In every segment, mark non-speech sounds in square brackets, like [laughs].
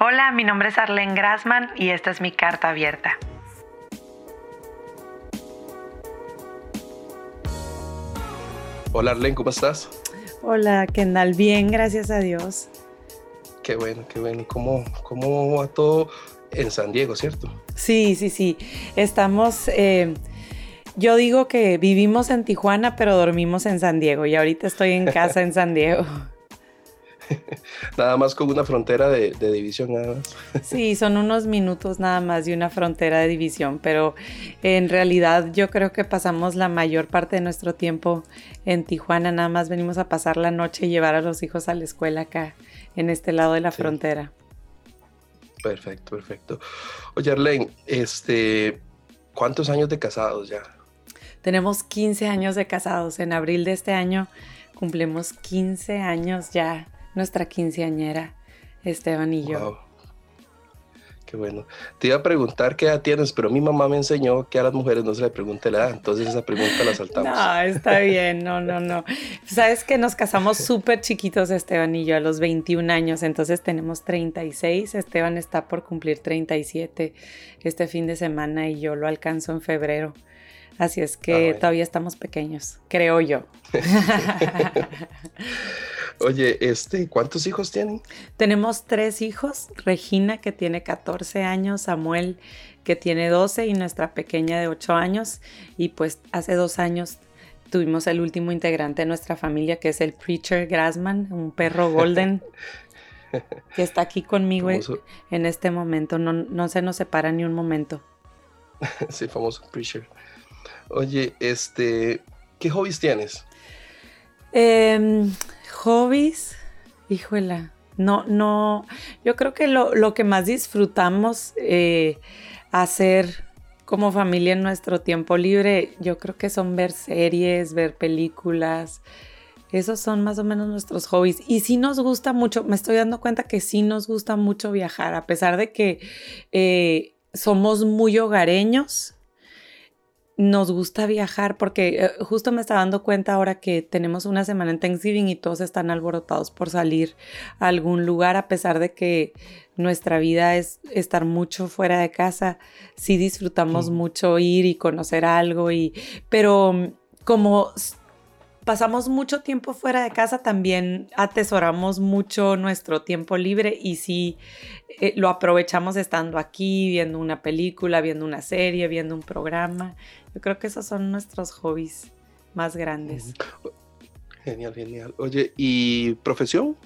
Hola, mi nombre es Arlene Grassman y esta es mi carta abierta. Hola Arlene, ¿cómo estás? Hola Kendall, bien, gracias a Dios. Qué bueno, qué bueno. ¿Cómo, cómo va todo en San Diego, cierto? Sí, sí, sí. Estamos, eh, yo digo que vivimos en Tijuana, pero dormimos en San Diego y ahorita estoy en casa en San Diego. [laughs] nada más con una frontera de, división, nada más. [laughs] sí, son unos minutos nada más de una frontera de división, pero en realidad yo creo que pasamos la mayor parte de nuestro tiempo en Tijuana, nada más venimos a pasar la noche y llevar a los hijos a la escuela acá, en este lado de la frontera. Perfecto, perfecto. Oye, Arlene, este, ¿cuántos años de casados ya? Tenemos 15 años de casados. En abril de este año cumplimos 15 años ya nuestra quinceañera, Esteban y yo. Qué bueno. Te iba a preguntar qué edad tienes, pero mi mamá me enseñó que a las mujeres no se le pregunte la edad, entonces esa pregunta la saltamos. No, está bien, no, no, no. Sabes que nos casamos súper chiquitos Esteban y yo a los 21 años, entonces tenemos 36, Esteban está por cumplir 37 este fin de semana y yo lo alcanzo en febrero. Así es que ah, todavía estamos pequeños, creo yo. [laughs] Oye, este, ¿cuántos hijos tienen? Tenemos tres hijos, Regina que tiene 14 años, Samuel que tiene 12 y nuestra pequeña de 8 años. Y pues hace dos años tuvimos el último integrante de nuestra familia que es el Preacher Grassman, un perro [laughs] golden. que está aquí conmigo en este momento, no, no se nos separa ni un momento. [laughs] sí, famoso Preacher. Oye, este, ¿qué hobbies tienes? Eh, hobbies, híjola, no, no, yo creo que lo, que más disfrutamos eh, hacer como familia en nuestro tiempo libre, yo creo que son ver series, ver películas. Esos son más o menos nuestros hobbies. Y sí nos gusta mucho, me estoy dando cuenta que sí nos gusta mucho viajar, a pesar de que eh, somos muy hogareños nos gusta viajar porque eh, justo me estaba dando cuenta ahora que tenemos una semana en Thanksgiving y todos están alborotados por salir a algún lugar a pesar de que nuestra vida es estar mucho fuera de casa. Sí disfrutamos mucho ir y conocer algo y pero mm, como pasamos mucho tiempo fuera de casa, también atesoramos mucho nuestro tiempo libre y sí eh, lo aprovechamos estando aquí, viendo una película, viendo una serie, viendo un programa. Yo creo que esos son nuestros hobbies más grandes. Genial, genial. Oye, ¿y profesión?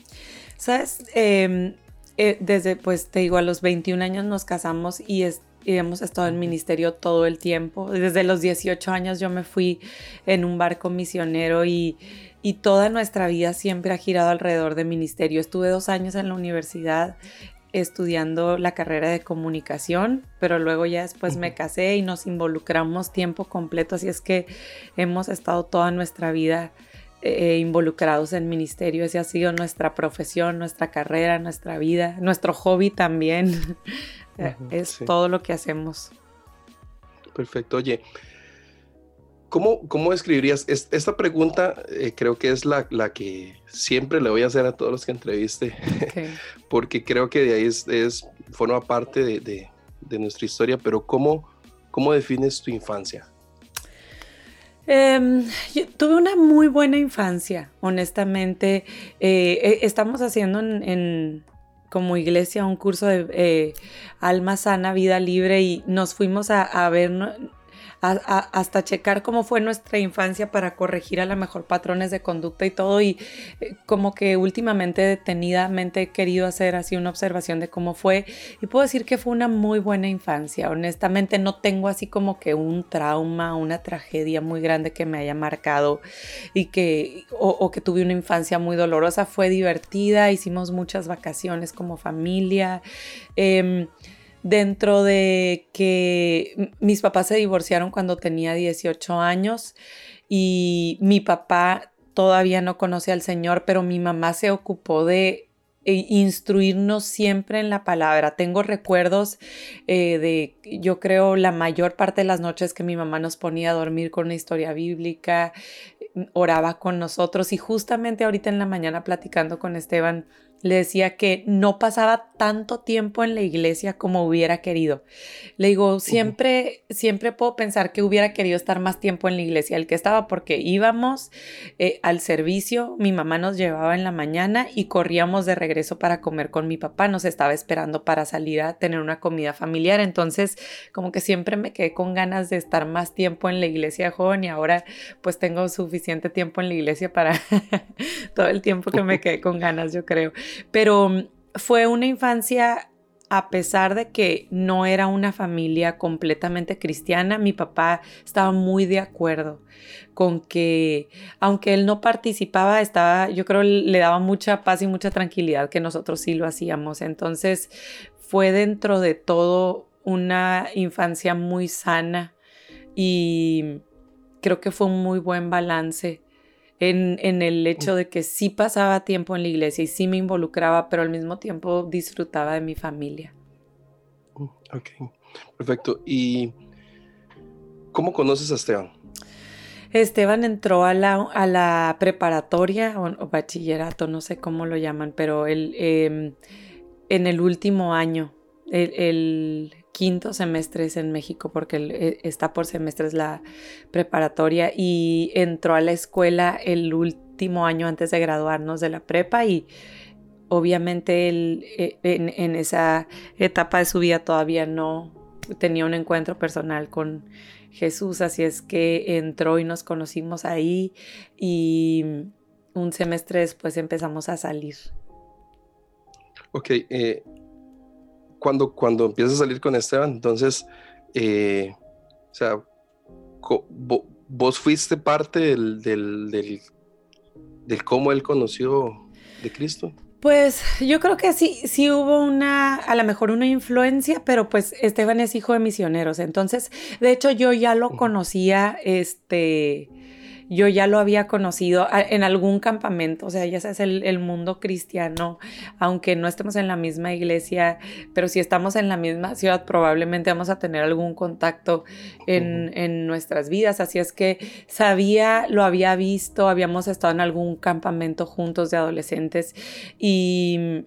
Sabes, em, eh, desde, pues te digo, a los 21 años nos casamos y es, y hemos estado en ministerio todo el tiempo. Desde los 18 años yo me fui en un barco misionero y, y toda nuestra vida siempre ha girado alrededor de ministerio. Estuve dos años en la universidad estudiando la carrera de comunicación, pero luego ya después me casé y nos involucramos tiempo completo, así es que hemos estado toda nuestra vida eh, involucrados en ministerio, esa ha sido nuestra profesión, nuestra carrera, nuestra vida, nuestro hobby también. [laughs] Eh, es todo lo que hacemos. Perfecto. Oye, ¿cómo, cómo describirías? esta pregunta eh, creo que es la, la, que siempre le voy a hacer a todos los que entreviste, [laughs] porque creo que de ahí es, es forma parte de, de, de, nuestra historia, pero ¿cómo, cómo defines tu infancia? Em, tuve una muy buena infancia, honestamente. Eh, estamos haciendo en, como iglesia un curso de eh, alma sana, vida libre y nos fuimos a, ver hasta checar cómo fue nuestra infancia para corregir a lo mejor patrones de conducta y todo y eh, como que últimamente detenidamente he querido hacer así una observación de cómo fue y puedo decir que fue una muy buena infancia. Honestamente no tengo así como que un trauma, una tragedia muy grande que me haya marcado y que o, que tuve una infancia muy dolorosa. Fue divertida, hicimos muchas vacaciones como familia. Em, dentro de que mis papás se divorciaron cuando tenía 18 años y mi papá todavía no conoce al Señor, pero mi mamá se ocupó de eh, instruirnos siempre en la palabra. Tengo recuerdos eh, de, yo creo, la mayor parte de las noches que mi mamá nos ponía a dormir con una historia bíblica, oraba con nosotros y justamente ahorita en la mañana platicando con Esteban, le decía que no pasaba tanto tiempo en la iglesia como hubiera querido. Le digo, siempre, siempre puedo pensar que hubiera querido estar más tiempo en la iglesia, el que estaba porque íbamos eh, al servicio, mi mamá nos llevaba en la mañana y corríamos de regreso para comer con mi papá, nos estaba esperando para salir a tener una comida familiar, entonces como que siempre me quedé con ganas de estar más tiempo en la iglesia joven y ahora pues tengo suficiente tiempo en la iglesia para [laughs] todo el tiempo que me quedé con ganas, yo creo. Pero mm, fue una infancia a pesar de que no era una familia completamente cristiana, mi papá estaba muy de acuerdo con que, aunque él no participaba, estaba, yo creo, le daba mucha paz y mucha tranquilidad que nosotros sí lo hacíamos. Entonces, fue dentro de todo una infancia muy sana y creo que fue un muy buen balance en, el hecho de que sí pasaba tiempo en la iglesia y sí me involucraba, pero al mismo tiempo disfrutaba de mi familia. Mm, ok, perfecto. ¿Y cómo conoces a Esteban? Esteban entró a la, a la preparatoria o, bachillerato, no sé cómo lo llaman, pero él, em, en el último año, el, quinto semestre es en México porque eh, está por semestres la preparatoria y entró a la escuela el último año antes de graduarnos de la prepa y obviamente él eh, en, esa etapa de su vida todavía no tenía un encuentro personal con Jesús, así es que entró y nos conocimos ahí y un semestre después empezamos a salir. Ok, eh, cuando, cuando empiezas a salir con Esteban, entonces, eh, o sea, vos fuiste parte del, del, del, cómo él conoció de Cristo. Pues yo creo que sí, sí hubo una, a lo mejor una influencia, pero pues Esteban es hijo de misioneros, entonces, de hecho yo ya lo conocía, este, yo ya lo había conocido en algún campamento, o sea, ya sabes, el, el, mundo cristiano, aunque no estemos en la misma iglesia, pero si estamos en la misma ciudad, probablemente vamos a tener algún contacto en, en nuestras vidas. Así es que sabía, lo había visto, habíamos estado en algún campamento juntos de adolescentes y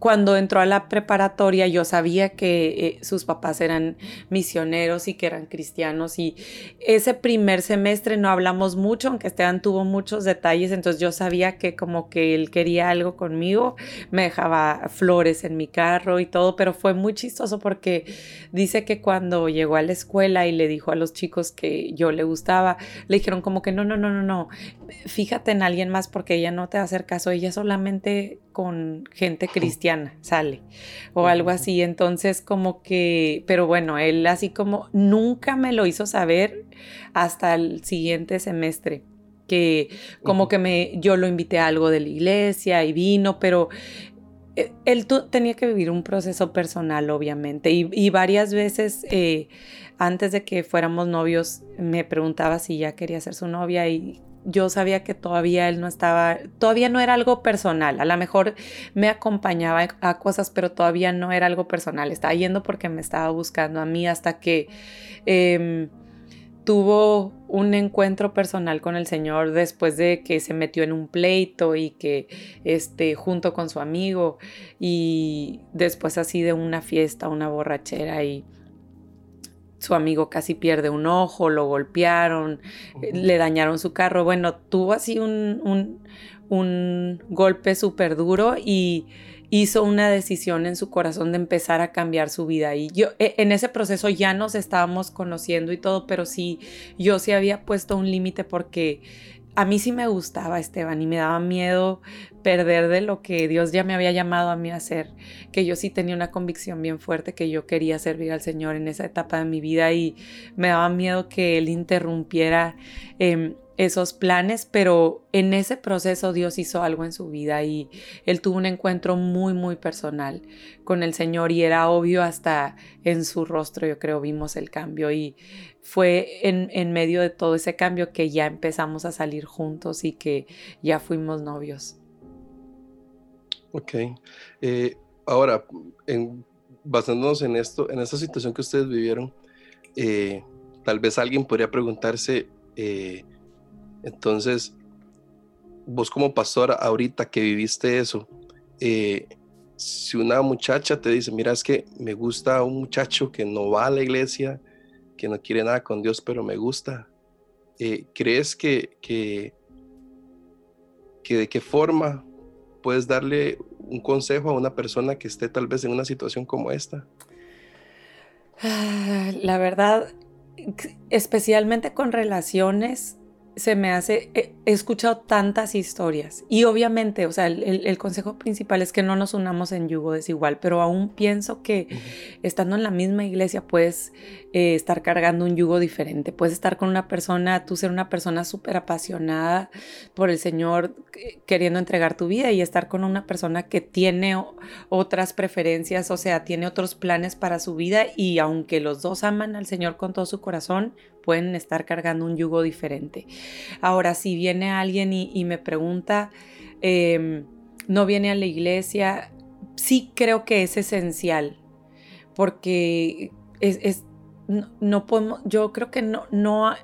cuando entró a la preparatoria yo sabía que eh, sus papás eran misioneros y que eran cristianos y ese primer semestre no hablamos mucho, aunque Esteban tuvo muchos detalles, entonces yo sabía que como que él quería algo conmigo, me dejaba flores en mi carro y todo, pero fue muy chistoso porque dice que cuando llegó a la escuela y le dijo a los chicos que yo le gustaba, le dijeron como que no, no, no, no, no, fíjate en alguien más porque ella no te va a hacer caso, ella solamente con gente cristiana, sale, o algo así. Entonces, como que, pero bueno, él así como nunca me lo hizo saber hasta el siguiente semestre que como que me yo lo invité a algo de la iglesia y vino, pero eh, él tenía que vivir un proceso personal, obviamente, y, varias veces eh, antes de que fuéramos novios me preguntaba si ya quería ser su novia y yo sabía que todavía él no estaba, todavía no era algo personal. A lo mejor me acompañaba a cosas, pero todavía no era algo personal. Estaba yendo porque me estaba buscando a mí hasta que em, tuvo un encuentro personal con el Señor después de que se metió en un pleito y que este junto con su amigo y después así de una fiesta, una borrachera y su amigo casi pierde un ojo, lo golpearon, le dañaron su carro. Bueno, tuvo así un, un, golpe súper duro y hizo una decisión en su corazón de empezar a cambiar su vida. Y yo e, en ese proceso ya nos estábamos conociendo y todo, pero sí, yo sí había puesto un límite porque a mí sí me gustaba Esteban y me daba miedo perder de lo que Dios ya me había llamado a mí a hacer, que yo sí tenía una convicción bien fuerte que yo quería servir al Señor en esa etapa de mi vida y me daba miedo que Él interrumpiera em, esos planes, pero en ese proceso Dios hizo algo en su vida y él tuvo un encuentro muy, muy personal con el Señor y era obvio hasta en su rostro, yo creo, vimos el cambio y fue en, en medio de todo ese cambio que ya empezamos a salir juntos y que ya fuimos novios. Ok. Eh, ahora, basándonos en esto, en esta situación que ustedes vivieron, eh, tal vez alguien podría preguntarse, eh, entonces, vos como pastora, ahorita que viviste eso, eh, si una muchacha te dice, mira, es que me gusta un muchacho que no va a la iglesia, que no quiere nada con Dios, pero me gusta, eh, ¿crees que, que, que de qué forma puedes darle un consejo a una persona que esté tal vez en una situación como esta? Ah, la verdad, especialmente con relaciones, se me hace, he, escuchado tantas historias. Y obviamente, o sea, el, consejo principal es que no nos unamos en yugo desigual, pero aún pienso que estando en la misma iglesia puedes eh, estar cargando un yugo diferente, puedes estar con una persona, tú ser una persona súper apasionada por el Señor queriendo entregar tu vida y estar con una persona que tiene otras preferencias, o sea, tiene otros planes para su vida y aunque los dos aman al Señor con todo su corazón, pueden estar cargando un yugo diferente. Ahora, si viene alguien y, me pregunta, em, no viene a la iglesia, sí creo que es esencial, porque es, no, podemos, yo creo que no, no,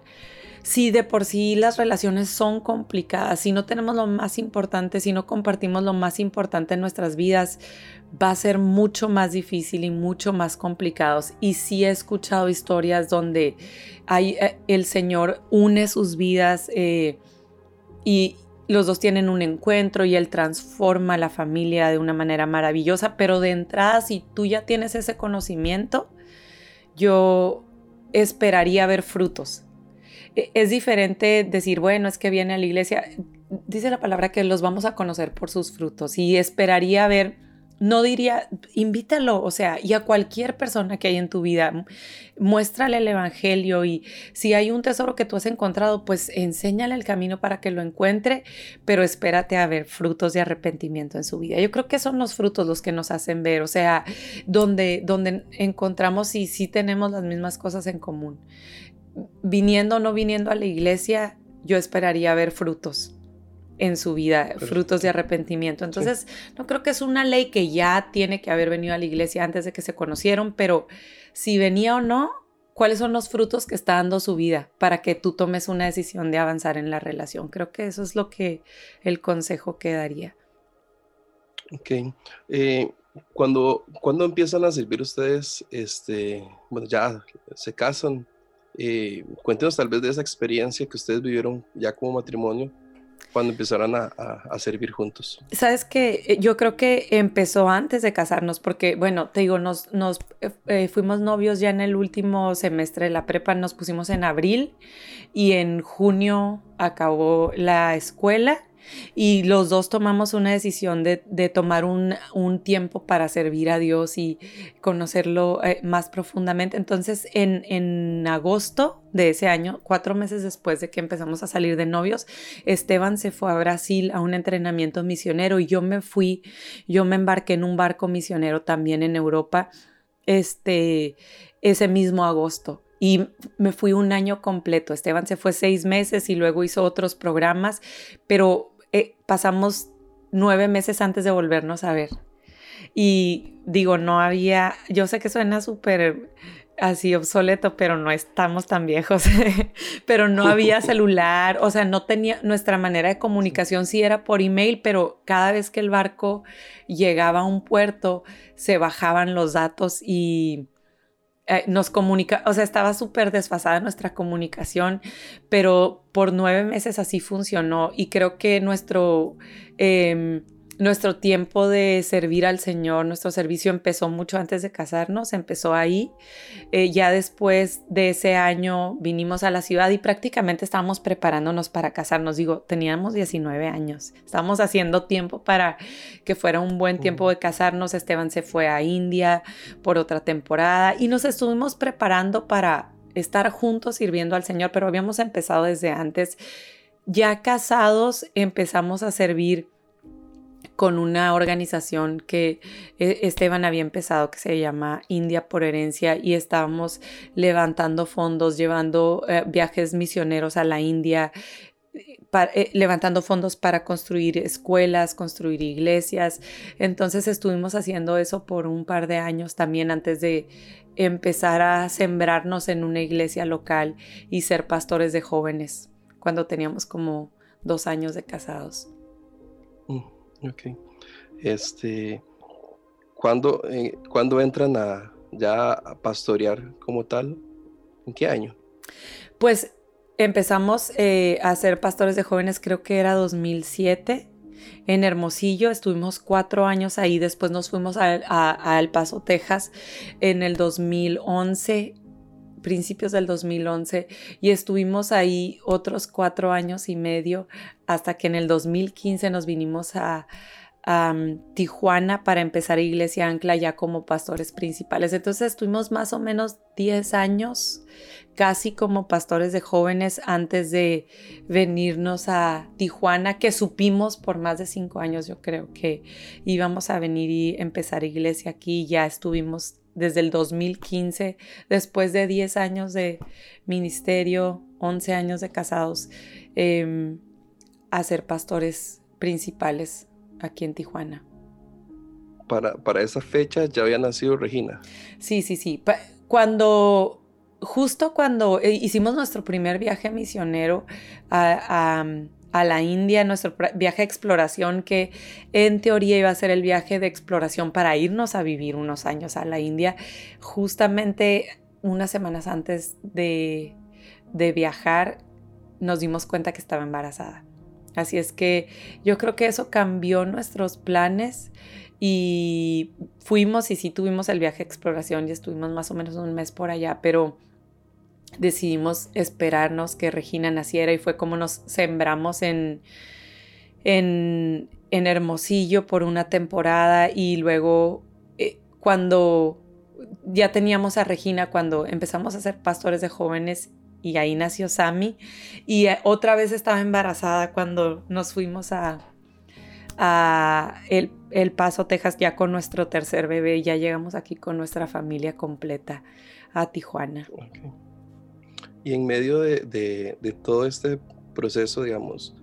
si de por sí las relaciones son complicadas, si no tenemos lo más importante, si no compartimos lo más importante en nuestras vidas, va a ser mucho más difícil y mucho más complicados. Y sí he escuchado historias donde hay, eh, el Señor une sus vidas eh, y los dos tienen un encuentro y Él transforma la familia de una manera maravillosa, pero de entrada, si tú ya tienes ese conocimiento, yo esperaría ver frutos. E, es diferente decir, bueno, es que viene a la iglesia. Dice la palabra que los vamos a conocer por sus frutos y esperaría ver no diría, invítalo, o sea, y a cualquier persona que hay en tu vida, muéstrale el Evangelio y si hay un tesoro que tú has encontrado, pues enséñale el camino para que lo encuentre, pero espérate a ver frutos de arrepentimiento en su vida. Yo creo que son los frutos los que nos hacen ver, o sea, donde, donde encontramos si sí tenemos las mismas cosas en común. Viniendo o no viniendo a la iglesia, yo esperaría ver frutos en su vida, frutos de arrepentimiento. Entonces, no creo que es una ley que ya tiene que haber venido a la iglesia antes de que se conocieron, pero si venía o no, ¿cuáles son los frutos que está dando su vida para que tú tomes una decisión de avanzar en la relación? Creo que eso es lo que el consejo que daría. Ok. Eh, cuando, cuando empiezan a servir ustedes, este, bueno, ya se casan, eh, cuéntenos tal vez de esa experiencia que ustedes vivieron ya como matrimonio cuando empezaron a, servir juntos? Sabes que eh, yo creo que empezó antes de casarnos, porque, bueno, te digo, nos, nos eh, eh, fuimos novios ya en el último semestre de la prepa, nos pusimos en abril y en junio acabó la escuela y los dos tomamos una decisión de, tomar un, tiempo para servir a Dios y conocerlo eh, más profundamente. Entonces, en, en agosto de ese año, cuatro meses después de que empezamos a salir de novios, Esteban se fue a Brasil a un entrenamiento misionero y yo me fui, yo me embarqué en un barco misionero también en Europa este, ese mismo agosto y me fui un año completo. Esteban se fue seis meses y luego hizo otros programas, pero eh, pasamos nueve meses antes de volvernos a ver. Y digo, no había, yo sé que suena súper así obsoleto, pero no estamos tan viejos, [laughs] pero no había [laughs] celular, o sea, no tenía, nuestra manera de comunicación sí era por email, pero cada vez que el barco llegaba a un puerto, se bajaban los datos y eh, nos comunica, o sea, estaba súper desfasada nuestra comunicación, pero por nueve meses así funcionó y creo que nuestro... Em, nuestro tiempo de servir al Señor, nuestro servicio empezó mucho antes de casarnos, empezó ahí. Eh, ya después de ese año vinimos a la ciudad y prácticamente estábamos preparándonos para casarnos. Digo, teníamos 19 años, estábamos haciendo tiempo para que fuera un buen tiempo de casarnos. Esteban se fue a India por otra temporada y nos estuvimos preparando para estar juntos sirviendo al Señor, pero habíamos empezado desde antes. Ya casados empezamos a servir con una organización que eh, Esteban había empezado que se llama India por Herencia y estábamos levantando fondos, llevando eh, viajes misioneros a la India, eh, levantando fondos para construir escuelas, construir iglesias. Entonces estuvimos haciendo eso por un par de años también antes de empezar a sembrarnos en una iglesia local y ser pastores de jóvenes cuando teníamos como dos años de casados. Mm, ok. Este, ¿cuándo, eh, entran a ya a pastorear como tal? ¿En qué año? Pues empezamos eh, a ser pastores de jóvenes, creo que era 2007 en Hermosillo, estuvimos cuatro años ahí, después nos fuimos a, El Paso, Texas en el 2011 principios del 2011 y estuvimos ahí otros cuatro años y medio hasta que en el 2015 nos vinimos a, Tijuana para empezar Iglesia Ancla ya como pastores principales. Entonces estuvimos más o menos 10 años casi como pastores de jóvenes antes de venirnos a Tijuana, que supimos por más de cinco años, yo creo que íbamos a venir y empezar iglesia aquí. Ya estuvimos desde el 2015, después de 10 años de ministerio, 11 años de casados, em, a ser pastores principales aquí en Tijuana. Para, para, esa fecha ya había nacido Regina. Sí, sí, sí. Cuando justo cuando eh, hicimos nuestro primer viaje misionero a, la India, nuestro viaje de exploración, que en teoría iba a ser el viaje de exploración para irnos a vivir unos años a la India, justamente unas semanas antes de, de viajar nos dimos cuenta que estaba embarazada. Así es que yo creo que eso cambió nuestros planes y fuimos y sí tuvimos el viaje de exploración y estuvimos más o menos un mes por allá, pero decidimos esperarnos que Regina naciera y fue como nos sembramos en, en, Hermosillo por una temporada y luego eh, cuando ya teníamos a Regina, cuando empezamos a ser pastores de jóvenes y ahí nació Sammy y eh, otra vez estaba embarazada cuando nos fuimos a, a el, Paso, Texas, ya con nuestro tercer bebé, ya llegamos aquí con nuestra familia completa a Tijuana. Y en medio de, todo este proceso, digamos,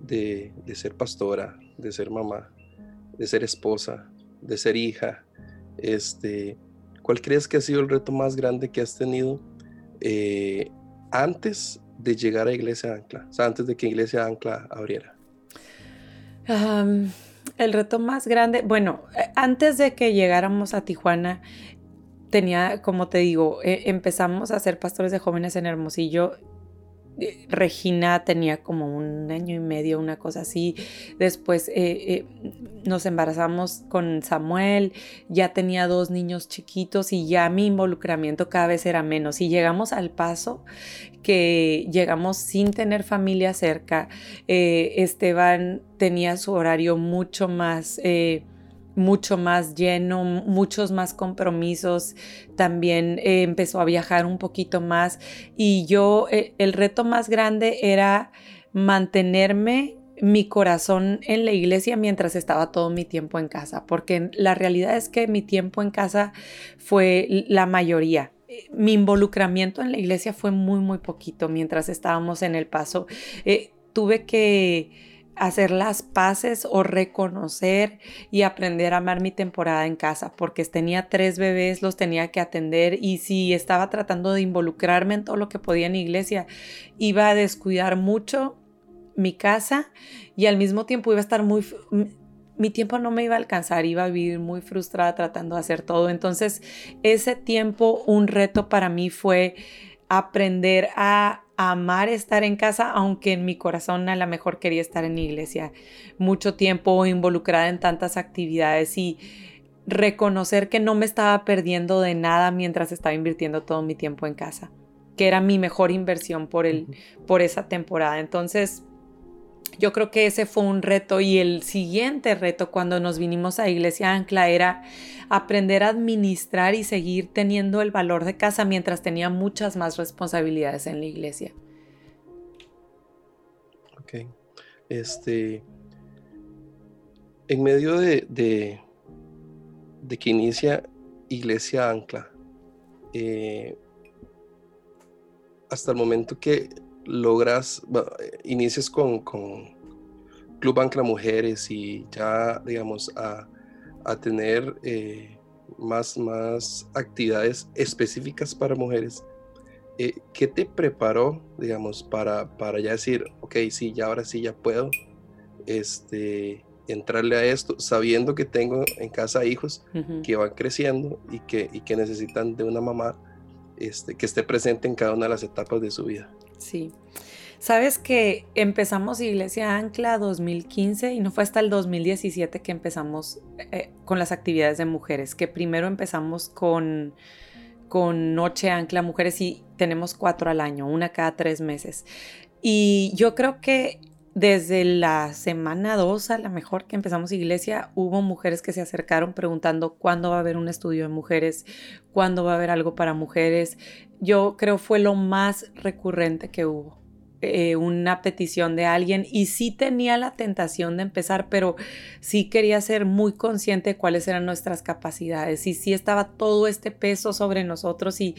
de, ser pastora, de ser mamá, de ser esposa, de ser hija, este, ¿cuál crees que ha sido el reto más grande que has tenido eh, antes de llegar a Iglesia Ancla? O sea, antes de que Iglesia Ancla abriera. el reto más grande, bueno, eh, antes de que llegáramos a Tijuana, tenía, como te digo, eh, empezamos a ser pastores de jóvenes en Hermosillo. Eh, Regina tenía como un año y medio, una cosa así. Después eh, nos embarazamos con Samuel, ya tenía dos niños chiquitos y ya mi involucramiento cada vez era menos. Y llegamos al paso que llegamos sin tener familia cerca. Esteban tenía su horario mucho más mucho más lleno, muchos más compromisos, también eh, empezó a viajar un poquito más y yo, eh, el reto más grande era mantenerme mi corazón en la iglesia mientras estaba todo mi tiempo en casa, porque la realidad es que mi tiempo en casa fue la mayoría. Mi involucramiento en la iglesia fue muy, muy poquito mientras estábamos en el paso. Eh, tuve que hacer las paces o reconocer y aprender a amar mi temporada en casa, porque tenía tres bebés, los tenía que atender y si estaba tratando de involucrarme en todo lo que podía en iglesia, iba a descuidar mucho mi casa y al mismo tiempo iba a estar muy... Mi tiempo no me iba a alcanzar, iba a vivir muy frustrada tratando de hacer todo. Entonces, ese tiempo, un reto para mí fue aprender a amar estar en casa, aunque en mi corazón a lo mejor quería estar en iglesia mucho tiempo involucrada en tantas actividades y reconocer que no me estaba perdiendo de nada mientras estaba invirtiendo todo mi tiempo en casa, que era mi mejor inversión por, el, por esa temporada. Entonces, yo creo que ese fue un reto y el siguiente reto cuando nos vinimos a Iglesia Ancla era aprender a administrar y seguir teniendo el valor de casa mientras tenía muchas más responsabilidades en la iglesia. Ok. Este, en medio de, de, que inicia Iglesia Ancla, eh, hasta el momento que logras, inicias con, con Club Ancla Mujeres y ya, digamos, a, tener eh, más, más actividades específicas para mujeres, eh, ¿qué te preparó, digamos, para, para ya decir, ok, sí, ya ahora sí ya puedo este, entrarle a esto sabiendo que tengo en casa hijos que van creciendo y que, y que necesitan de una mamá este, que esté presente en cada una de las etapas de su vida. Sí. Sabes que empezamos Iglesia Ancla 2015 y no fue hasta el 2017 que empezamos eh, con las actividades de mujeres, que primero empezamos con, con Noche Ancla Mujeres y tenemos cuatro al año, una cada tres meses. Y yo creo que desde la semana 2 a la mejor que empezamos iglesia, hubo mujeres que se acercaron preguntando cuándo va a haber un estudio de mujeres, cuándo va a haber algo para mujeres. Yo creo fue lo más recurrente que hubo. Eh, una petición de alguien y sí tenía la tentación de empezar, pero sí quería ser muy consciente de cuáles eran nuestras capacidades y sí estaba todo este peso sobre nosotros y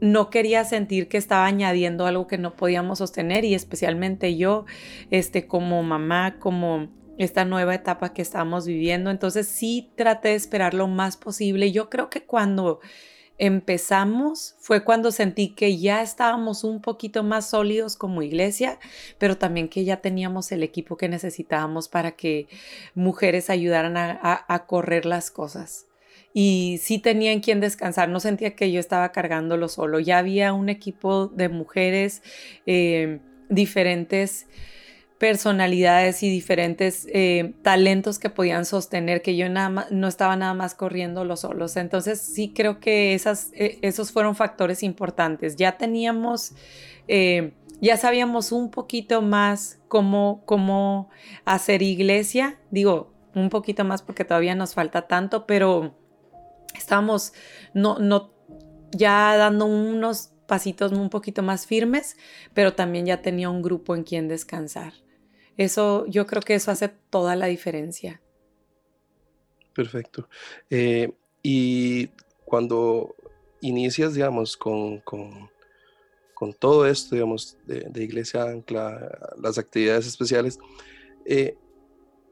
no quería sentir que estaba añadiendo algo que no podíamos sostener y especialmente yo, este, como mamá, como esta nueva etapa que estamos viviendo. Entonces sí traté de esperar lo más posible. Yo creo que cuando empezamos fue cuando sentí que ya estábamos un poquito más sólidos como iglesia, pero también que ya teníamos el equipo que necesitábamos para que mujeres ayudaran a, correr las cosas y sí tenía en quien descansar, no sentía que yo estaba cargándolo solo, ya había un equipo de mujeres eh, diferentes personalidades y diferentes eh, talentos que podían sostener, que yo nada no estaba nada más corriendo los solos. Entonces sí creo que esas, eh, esos fueron factores importantes. Ya teníamos, ya sabíamos un poquito más cómo, cómo hacer iglesia, digo, un poquito más porque todavía nos falta tanto, pero estábamos no, no, ya dando unos pasitos un poquito más firmes, pero también ya tenía un grupo en quien descansar. Eso, yo creo que eso hace toda la diferencia. Perfecto. Eh, y cuando inicias, digamos, con, con, todo esto, digamos, de, Iglesia Ancla, las actividades especiales, eh,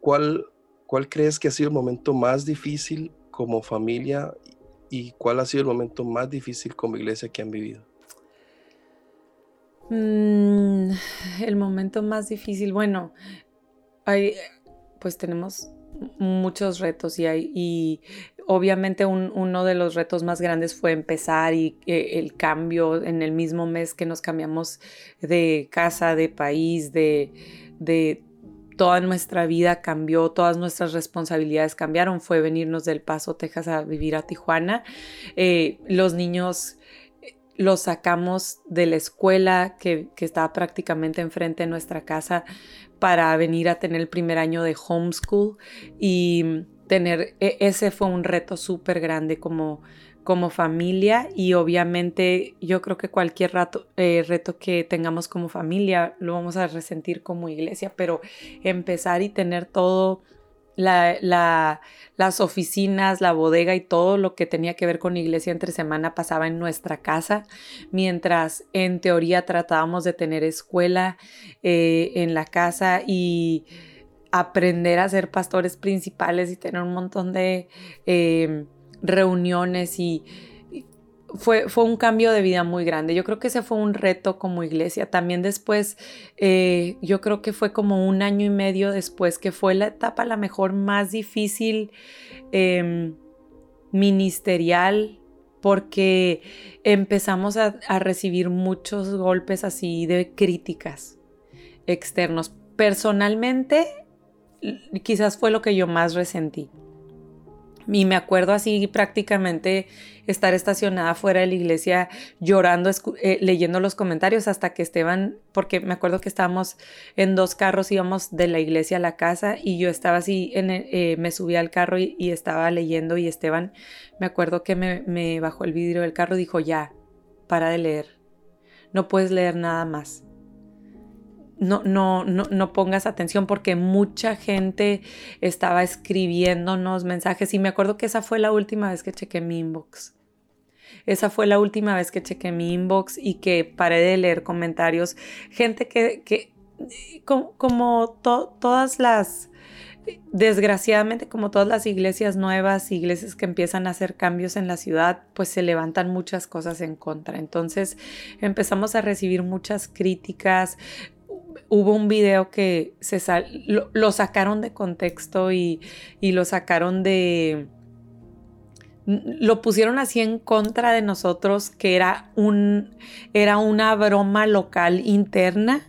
¿cuál, ¿cuál crees que ha sido el momento más difícil como familia y cuál ha sido el momento más difícil como iglesia que han vivido? Mm, el momento más difícil, bueno, hay, pues tenemos muchos retos y, hay, y obviamente uno de los retos más grandes fue empezar y eh, el cambio en el mismo mes que nos cambiamos de casa, de país, de, de toda nuestra vida cambió, todas nuestras responsabilidades cambiaron, fue venirnos del Paso, Texas a vivir a Tijuana. Eh, los niños eh, los sacamos de la escuela que, que, estaba prácticamente enfrente de nuestra casa para venir a tener el primer año de homeschool y tener, e, ese fue un reto súper grande como como familia y obviamente yo creo que cualquier rato, eh, reto que tengamos como familia lo vamos a resentir como iglesia, pero empezar y tener todo, la, las oficinas, la bodega y todo lo que tenía que ver con iglesia entre semana pasaba en nuestra casa, mientras en teoría tratábamos de tener escuela eh, en la casa y aprender a ser pastores principales y tener un montón de... Eh, reuniones y, fue, fue, un cambio de vida muy grande. Yo creo que ese fue un reto como iglesia. También después, eh, yo creo que fue como un año y medio después, que fue la etapa la mejor más difícil em, ministerial, porque empezamos a, a recibir muchos golpes así de críticas externos. Personalmente, quizás fue lo que yo más resentí. Y me acuerdo así prácticamente estar estacionada fuera de la iglesia llorando, eh, leyendo los comentarios hasta que Esteban, porque me acuerdo que estábamos en dos carros, íbamos de la iglesia a la casa y yo estaba así, en eh, me subí al carro y, estaba leyendo y Esteban, me acuerdo que me, me bajó el vidrio del carro y dijo, ya, para de leer, no puedes leer nada más no, no, no, no, pongas atención porque mucha gente estaba escribiéndonos mensajes y me acuerdo que esa fue la última vez que chequé mi inbox. Esa fue la última vez que chequé mi inbox y que paré de leer comentarios. Gente que, que como, todas las, desgraciadamente como todas las iglesias nuevas, iglesias que empiezan a hacer cambios en la ciudad, pues se levantan muchas cosas en contra. Entonces empezamos a recibir muchas críticas, hubo un video que se lo, sacaron de contexto y, y lo sacaron de lo pusieron así en contra de nosotros, que era, un, era una broma local interna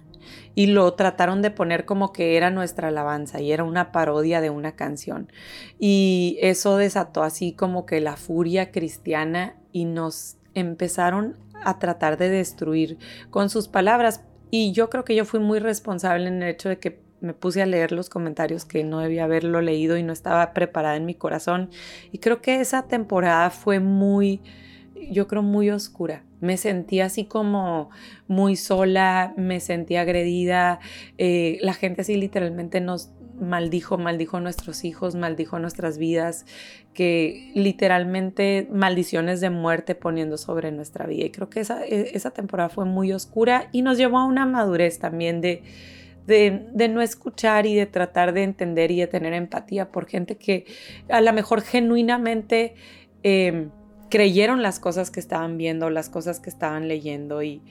y lo trataron de poner como que era nuestra alabanza y era una parodia de una canción. Y eso desató así como que la furia cristiana y nos empezaron a tratar de destruir con sus palabras. Y yo creo que yo fui muy responsable en el hecho de que me puse a leer los comentarios que no debía haberlo leído y no estaba preparada en mi corazón. Y creo que esa temporada fue muy, yo creo, muy oscura. Me sentí así como muy sola, me sentí agredida. Eh, la gente así literalmente nos maldijo, maldijo a nuestros hijos, maldijo nuestras vidas, que literalmente maldiciones de muerte poniendo sobre nuestra vida. Y creo que esa, e, esa temporada fue muy oscura y nos llevó a una madurez también de de, no escuchar y de tratar de entender y de tener empatía por gente que a lo mejor genuinamente em, creyeron las cosas que estaban viendo, las cosas que estaban leyendo y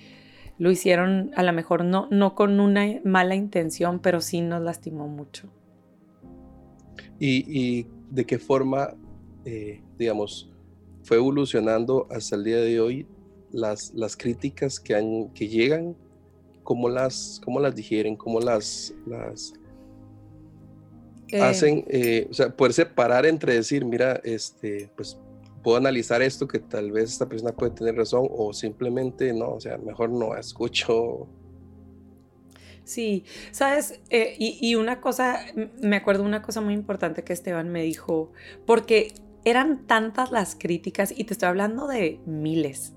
lo hicieron a lo mejor no, no con una mala intención, pero sí nos lastimó mucho. ¿Y, de qué forma, eh, digamos, fue evolucionando hasta el día de hoy las, las críticas que, han, que llegan cómo las, cómo las digieren, cómo las, las eh. hacen, eh, o sea, poder separar entre decir, mira, este, pues puedo analizar esto que tal vez esta persona puede tener razón o simplemente no, o sea, mejor no escucho. Sí, sabes, eh, y, y, una cosa, me acuerdo una cosa muy importante que Esteban me dijo, porque eran tantas las críticas, y te estoy hablando de miles,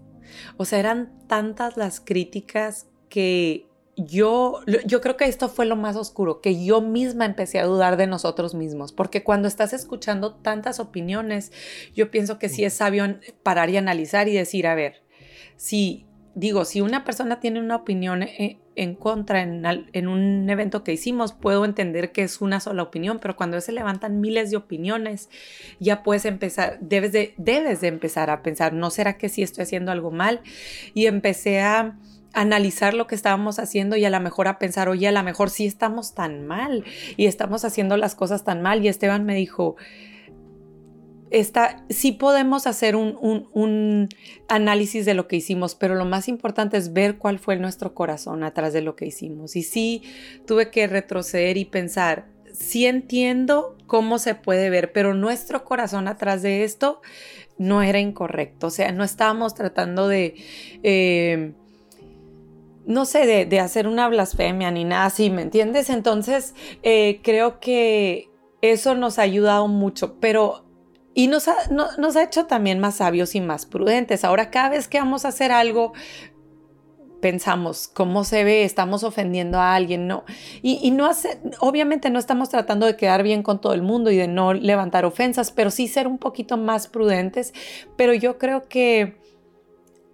o sea, eran tantas las críticas que yo, yo creo que esto fue lo más oscuro, que yo misma empecé a dudar de nosotros mismos, porque cuando estás escuchando tantas opiniones, yo pienso que sí es sabio parar y analizar y decir, a ver, si digo, si una persona tiene una opinión e, en, contra en, en, un evento que hicimos, puedo entender que es una sola opinión, pero cuando se levantan miles de opiniones, ya puedes empezar, debes de, debes de empezar a pensar, ¿no será que sí estoy haciendo algo mal? Y empecé a analizar lo que estábamos haciendo y a lo mejor a pensar, oye, a lo mejor sí estamos tan mal y estamos haciendo las cosas tan mal. Y Esteban me dijo, Está, sí podemos hacer un, un, análisis de lo que hicimos, pero lo más importante es ver cuál fue nuestro corazón atrás de lo que hicimos. Y sí tuve que retroceder y pensar, sí entiendo cómo se puede ver, pero nuestro corazón atrás de esto no era incorrecto. O sea, no estábamos tratando de... Eh, no sé, de, hacer una blasfemia ni nada así, ¿me entiendes? Entonces, eh, creo que eso nos ha ayudado mucho, pero... Y nos ha, hecho también más sabios y más prudentes. Ahora, cada vez que vamos a hacer algo, pensamos cómo se ve, estamos ofendiendo a alguien, ¿no? Y, y, no hace, obviamente no estamos tratando de quedar bien con todo el mundo y de no levantar ofensas, pero sí ser un poquito más prudentes. Pero yo creo que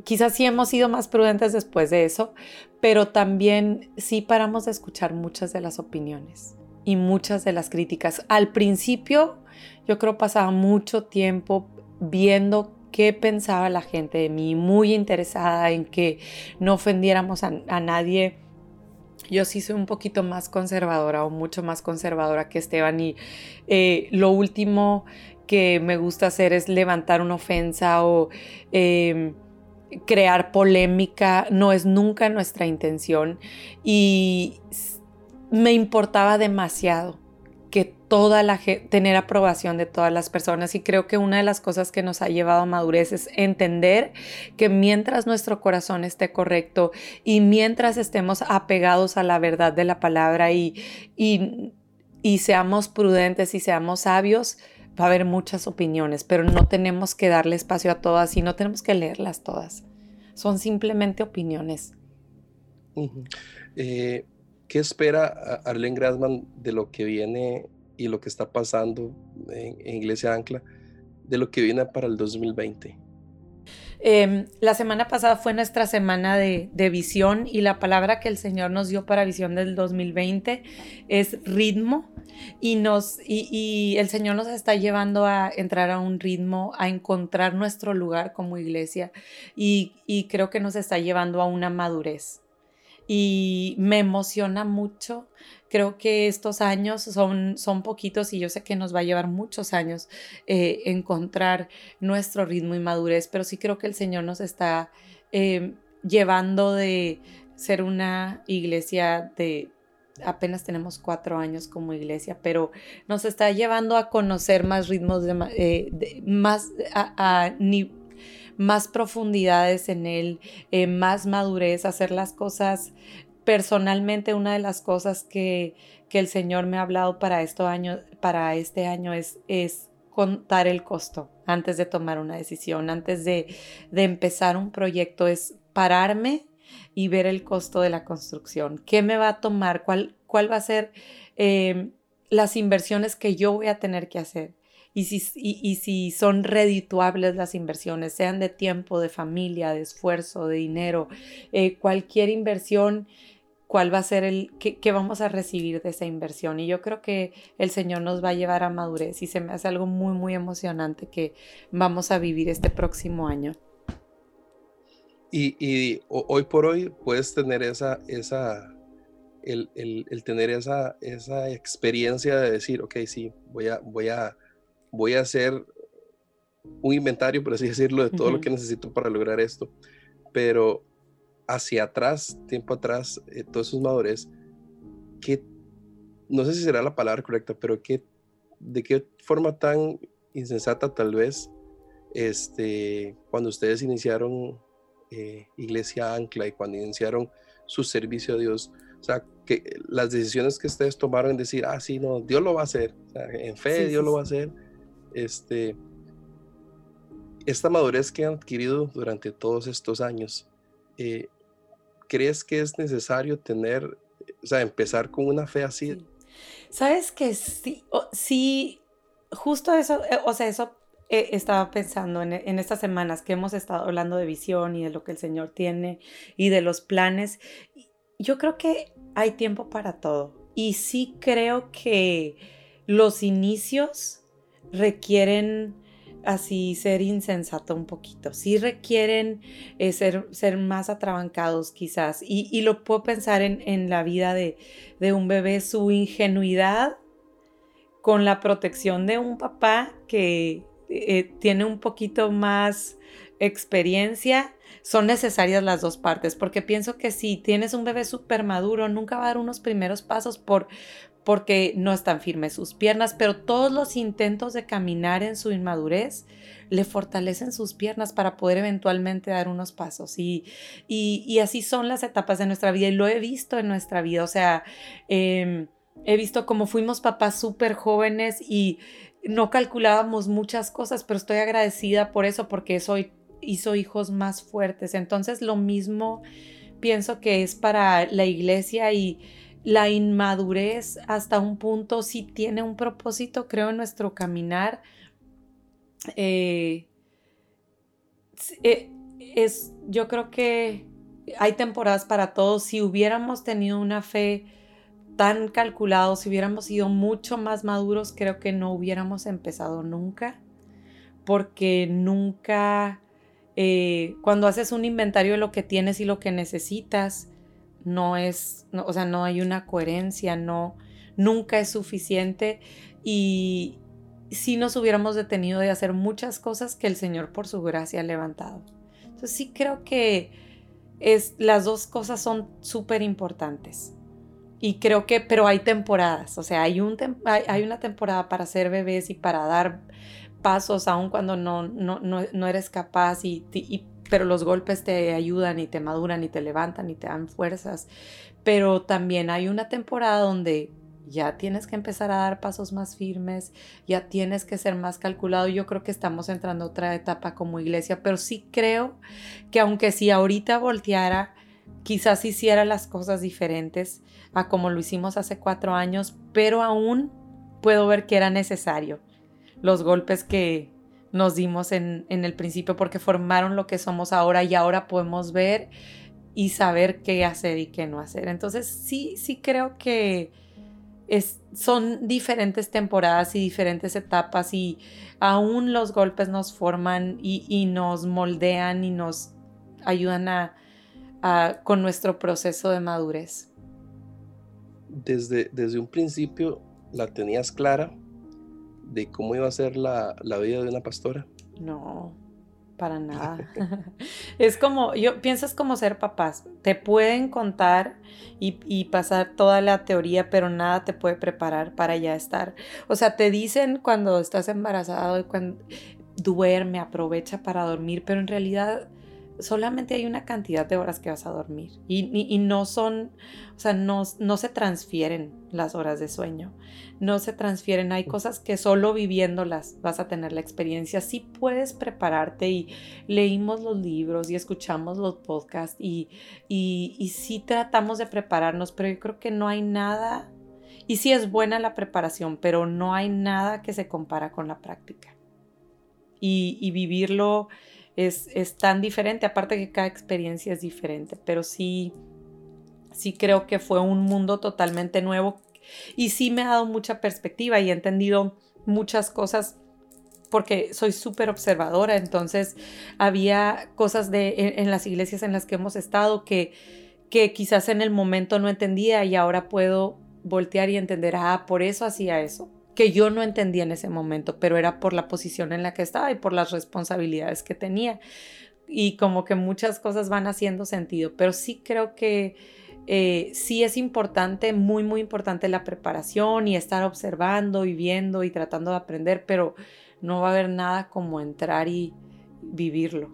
quizás sí hemos sido más prudentes después de eso, pero también sí paramos de escuchar muchas de las opiniones y muchas de las críticas. Al principio yo creo pasaba mucho tiempo viendo qué pensaba la gente de mí, muy interesada en que no ofendiéramos a, nadie. Yo sí soy un poquito más conservadora o mucho más conservadora que Esteban y eh, lo último que me gusta hacer es levantar una ofensa o... Em, crear polémica, no es nunca nuestra intención. Y me importaba demasiado que toda la tener aprobación de todas las personas. Y creo que una de las cosas que nos ha llevado a madurez es entender que mientras nuestro corazón esté correcto y mientras estemos apegados a la verdad de la palabra y, y, y seamos prudentes y seamos sabios, va a haber muchas opiniones, pero no tenemos que darle espacio a todas y no tenemos que leerlas todas. Son simplemente opiniones. Eh, ¿Qué espera Arlene Grassman de lo que viene y lo que está pasando en Iglesia Ancla, de lo que viene para el 2020? Em, la semana pasada fue nuestra semana de, visión y la palabra que el Señor nos dio para visión del 2020 es ritmo y, nos, y, el Señor nos está llevando a entrar a un ritmo, a encontrar nuestro lugar como iglesia y, y creo que nos está llevando a una madurez. Y me emociona mucho. Creo que estos años son, son poquitos y yo sé que nos va a llevar muchos años eh, encontrar nuestro ritmo y madurez, pero sí creo que el Señor nos está eh, llevando de ser una iglesia de apenas tenemos cuatro años como iglesia, pero nos está llevando a conocer más ritmos, de, eh, más, a, más profundidades en él, eh, más madurez, hacer las cosas personalmente. Una de las cosas que, que el Señor me ha hablado para, esto año, para este año es, es contar el costo antes de tomar una decisión, antes de, de empezar un proyecto, es pararme y ver el costo de la construcción. ¿Qué me va a tomar? ¿Cuál, cuál va a ser em, las inversiones que yo voy a tener que hacer? Y si, y, si son redituables las inversiones, sean de tiempo, de familia, de esfuerzo, de dinero, eh, cualquier inversión, cuál va a ser el, qué, qué, vamos a recibir de esa inversión. Y yo creo que el Señor nos va a llevar a madurez y se me hace algo muy, muy emocionante que vamos a vivir este próximo año. Y, hoy por hoy puedes tener esa, esa, el, tener esa, esa experiencia de decir, ok, sí, voy a, voy a, voy a hacer un inventario, por así decirlo, de todo lo que necesito para lograr esto. Pero hacia atrás, tiempo atrás, eh, todos esos madurez, que no sé si será la palabra correcta, pero que, de qué forma tan insensata tal vez, este, cuando ustedes iniciaron eh, Iglesia Ancla y cuando iniciaron su servicio a Dios, o sea, que las decisiones que ustedes tomaron en decir, ah, sí, no, Dios lo va a hacer, en fe Dios lo va a hacer, este, esta madurez que han adquirido durante todos estos años, eh, ¿crees que es necesario tener, o sea, empezar con una fe así? Sabes que sí, sí, justo eso, eh, o sea, eso estaba pensando en, en, estas semanas que hemos estado hablando de visión y de lo que el Señor tiene y de los planes. Yo creo que hay tiempo para todo. Y sí creo que los inicios requieren así ser insensato un poquito. Sí requieren eh, ser, ser, más atrabancados quizás. Y, y lo puedo pensar en, en la vida de, de, un bebé, su ingenuidad con la protección de un papá que eh, tiene un poquito más experiencia, son necesarias las dos partes, porque pienso que si tienes un bebé súper maduro, nunca va a dar unos primeros pasos por, porque no están firmes sus piernas, pero todos los intentos de caminar en su inmadurez le fortalecen sus piernas para poder eventualmente dar unos pasos. Y, y, así son las etapas de nuestra vida y lo he visto en nuestra vida. O sea, em, he visto cómo fuimos papás súper jóvenes y no calculábamos muchas cosas, pero estoy agradecida por eso, porque eso hizo hijos más fuertes. Entonces lo mismo pienso que es para la iglesia y la inmadurez hasta un punto sí tiene un propósito, creo, en nuestro caminar. Eh, eh, es, yo creo que hay temporadas para todos. Si hubiéramos tenido una fe tan calculados, si hubiéramos sido mucho más maduros, creo que no hubiéramos empezado nunca, porque nunca, eh, cuando haces un inventario de lo que tienes y lo que necesitas, no es, o sea, no hay una coherencia, no, nunca es suficiente y si nos hubiéramos detenido de hacer muchas cosas que el Señor por su gracia ha levantado. Entonces sí creo que es, las dos cosas son súper importantes. Y creo que, pero hay temporadas, o sea, hay, un hay, una temporada para ser bebés y para dar pasos aun cuando no, no, no, eres capaz, y, pero los golpes te ayudan y te maduran y te levantan y te dan fuerzas. Pero también hay una temporada donde ya tienes que empezar a dar pasos más firmes, ya tienes que ser más calculado. Yo creo que estamos entrando a otra etapa como iglesia, pero sí creo que aunque si ahorita volteara, quizás hiciera las cosas diferentes, a como lo hicimos hace cuatro años, pero aún puedo ver que era necesario los golpes que nos dimos en, el principio porque formaron lo que somos ahora y ahora podemos ver y saber qué hacer y qué no hacer. Entonces sí, sí creo que es, son diferentes temporadas y diferentes etapas y aún los golpes nos forman y nos moldean y nos ayudan a, con nuestro proceso de madurez. Desde, desde un principio la tenías clara de cómo iba a ser la, la vida de una pastora. No, para nada. [laughs] es como, yo piensas como ser papás. Te pueden contar y, pasar toda la teoría, pero nada te puede preparar para ya estar. O sea, te dicen cuando estás embarazado y cuando duerme, aprovecha para dormir, pero en realidad solamente hay una cantidad de horas que vas a dormir y, no son, o sea, no, no, se transfieren las horas de sueño, no se transfieren, hay cosas que solo viviéndolas vas a tener la experiencia, sí puedes prepararte y leímos los libros y escuchamos los podcasts y, y, y sí tratamos de prepararnos, pero yo creo que no hay nada, y sí es buena la preparación, pero no hay nada que se compara con la práctica. Y vivirlo es, tan diferente, aparte que cada experiencia es diferente, pero sí, sí creo que fue un mundo totalmente nuevo y sí me ha dado mucha perspectiva y he entendido muchas cosas porque soy súper observadora, entonces había cosas de, en, las iglesias en las que hemos estado que, que quizás en el momento no entendía y ahora puedo voltear y entender, ah, por eso hacía eso que yo no entendía en ese momento, pero era por la posición en la que estaba y por las responsabilidades que tenía. Y como que muchas cosas van haciendo sentido, pero sí creo que eh, sí es importante, muy, muy importante la preparación y estar observando y viendo y tratando de aprender, pero no va a haber nada como entrar y vivirlo.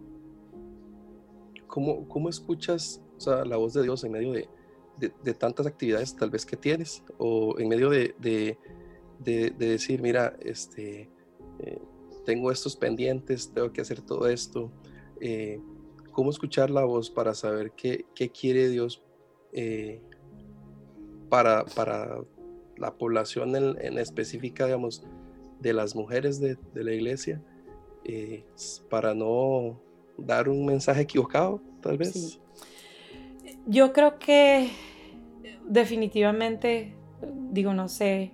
¿Cómo, cómo escuchas la voz de Dios en medio de, de, tantas actividades tal vez que tienes o en medio de de, decir, mira, este, eh, tengo estos pendientes, tengo que hacer todo esto. Eh, ¿Cómo escuchar la voz para saber qué, quiere Dios eh, para, para, la población en, específica, digamos, de las mujeres de, la iglesia, para no dar un mensaje equivocado, tal vez? Yo creo que definitivamente, digo, no sé,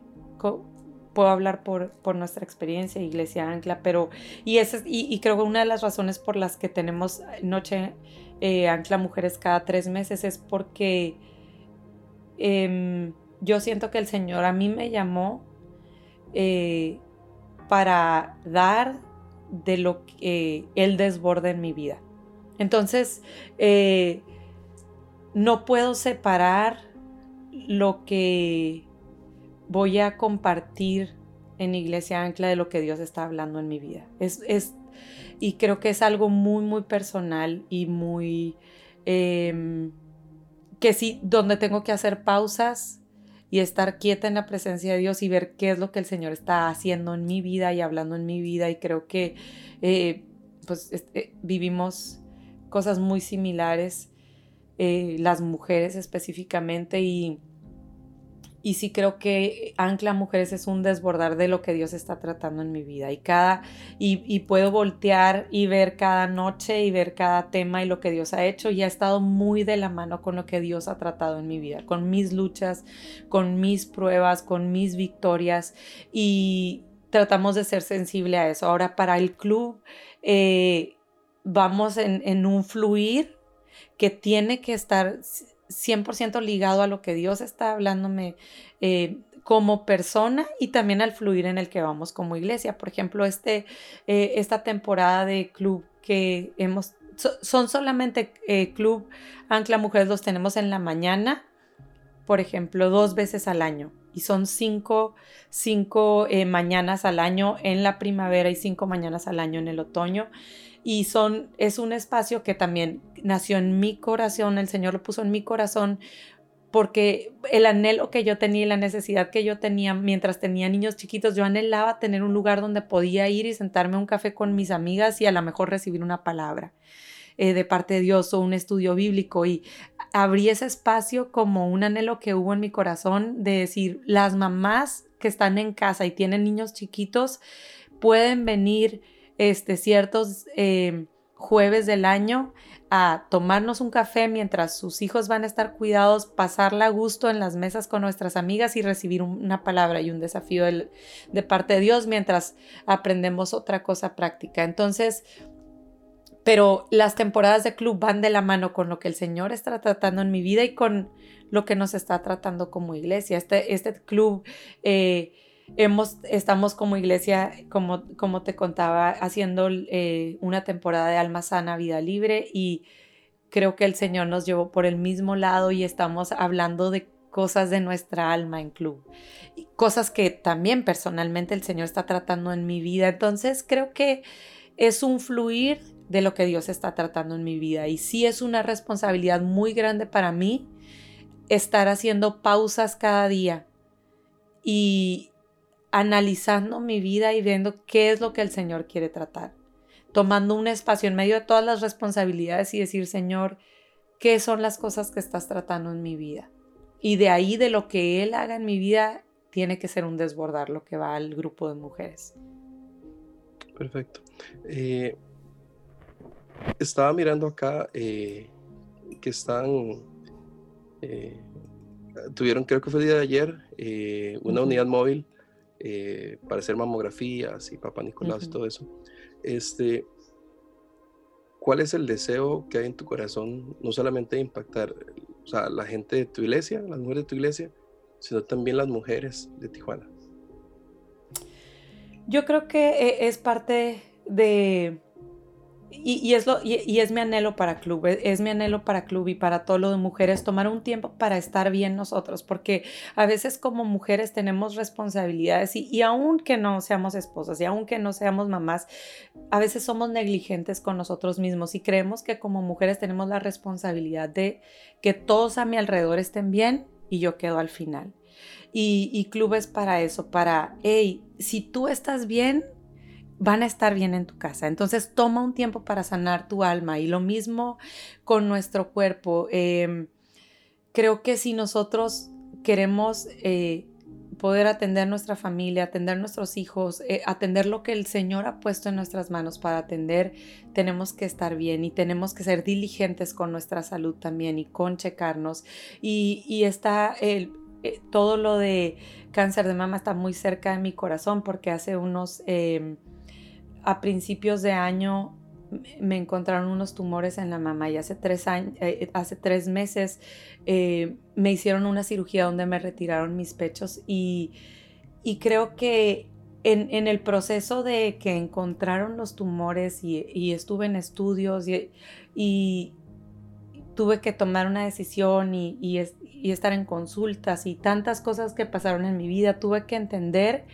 puedo hablar por, por nuestra experiencia, Iglesia Ancla, pero, y, ese, y, creo que una de las razones por las que tenemos Noche eh, Ancla Mujeres cada tres meses es porque em, yo siento que el Señor a mí me llamó eh, para dar de lo que Él desborda en mi vida. Entonces, eh, no puedo separar lo que voy a compartir en Iglesia Ancla de lo que Dios está hablando en mi vida. Es, es y creo que es algo muy, muy personal y muy... Em, que sí, donde tengo que hacer pausas y estar quieta en la presencia de Dios y ver qué es lo que el Señor está haciendo en mi vida y hablando en mi vida. Y creo que eh, pues eh, vivimos cosas muy similares, eh, las mujeres específicamente, y y sí creo que Ancla Mujeres es un desbordar de lo que Dios está tratando en mi vida. Y cada, y, puedo voltear y ver cada noche y ver cada tema y lo que Dios ha hecho. Y ha estado muy de la mano con lo que Dios ha tratado en mi vida, con mis luchas, con mis pruebas, con mis victorias. Y tratamos de ser sensible a eso. Ahora, para el club, eh, vamos en, en un fluir que tiene que estar 100% ligado a lo que Dios está hablándome eh, como persona y también al fluir en el que vamos como iglesia. Por ejemplo, este, eh, esta temporada de club que hemos, son solamente eh, club Ancla Mujeres, los tenemos en la mañana, por ejemplo, dos veces al año. Y son cinco, cinco mañanas al año en la primavera y cinco mañanas al año en el otoño y son, es un espacio que también nació en mi corazón, el Señor lo puso en mi corazón porque el anhelo que yo tenía y la necesidad que yo tenía mientras tenía niños chiquitos, yo anhelaba tener un lugar donde podía ir y sentarme a un café con mis amigas y a lo mejor recibir una palabra eh, de parte de Dios o un estudio bíblico. Y abrí ese espacio como un anhelo que hubo en mi corazón de decir, las mamás que están en casa y tienen niños chiquitos pueden venir este, ciertos eh, jueves del año a tomarnos un café mientras sus hijos van a estar cuidados, pasarla a gusto en las mesas con nuestras amigas y recibir una palabra y un desafío de parte de Dios mientras aprendemos otra cosa práctica. Entonces, pero las temporadas de club van de la mano con lo que el Señor está tratando en mi vida y con lo que nos está tratando como iglesia. Este, este club... Eh, estamos como iglesia, como, como te contaba, haciendo eh, una temporada de alma sana, vida libre y creo que el Señor nos llevó por el mismo lado y estamos hablando de cosas de nuestra alma en club, cosas que también personalmente el Señor está tratando en mi vida. Entonces creo que es un fluir de lo que Dios está tratando en mi vida. Y sí es una responsabilidad muy grande para mí estar haciendo pausas cada día. Y analizando mi vida y viendo qué es lo que el Señor quiere tratar, tomando un espacio en medio de todas las responsabilidades y decir, Señor, ¿qué son las cosas que estás tratando en mi vida? Y de ahí, de lo que Él haga en mi vida, tiene que ser un desbordar lo que va al grupo de mujeres. Perfecto. Eh, estaba mirando acá eh, que están, eh, tuvieron, creo que fue el día de ayer, una unidad móvil para hacer mamografías y papá Nicolás y todo eso. Este, ¿Cuál es el deseo que hay en tu corazón, no solamente de impactar o sea, la gente de tu iglesia, las mujeres de tu iglesia, sino también las mujeres de Tijuana. Yo creo que eh, es parte de, y, es lo, y, es mi anhelo para club, es, mi anhelo para club y para todo lo de mujeres, tomar un tiempo para estar bien nosotros, porque a veces como mujeres tenemos responsabilidades y, y aunque no seamos esposas y aunque no seamos mamás, a veces somos negligentes con nosotros mismos y creemos que como mujeres tenemos la responsabilidad de que todos a mi alrededor estén bien y yo quedo al final. Y, y club es para eso, para, hey, si tú estás bien, van a estar bien en tu casa. Entonces toma un tiempo para sanar tu alma y lo mismo con nuestro cuerpo. Em, creo que si nosotros queremos eh, poder atender nuestra familia, atender nuestros hijos, eh, atender lo que el Señor ha puesto en nuestras manos para atender, tenemos que estar bien y tenemos que ser diligentes con nuestra salud también y con checarnos. Y, está el, eh, todo lo de cáncer de mama está muy cerca de mi corazón porque hace unos em, a principios de año me encontraron unos tumores en la mama y hace tres, años, eh, hace tres meses eh, me hicieron una cirugía donde me retiraron mis pechos y, creo que en, el proceso de que encontraron los tumores y, estuve en estudios y, tuve que tomar una decisión y, y estar en consultas y tantas cosas que pasaron en mi vida, tuve que entender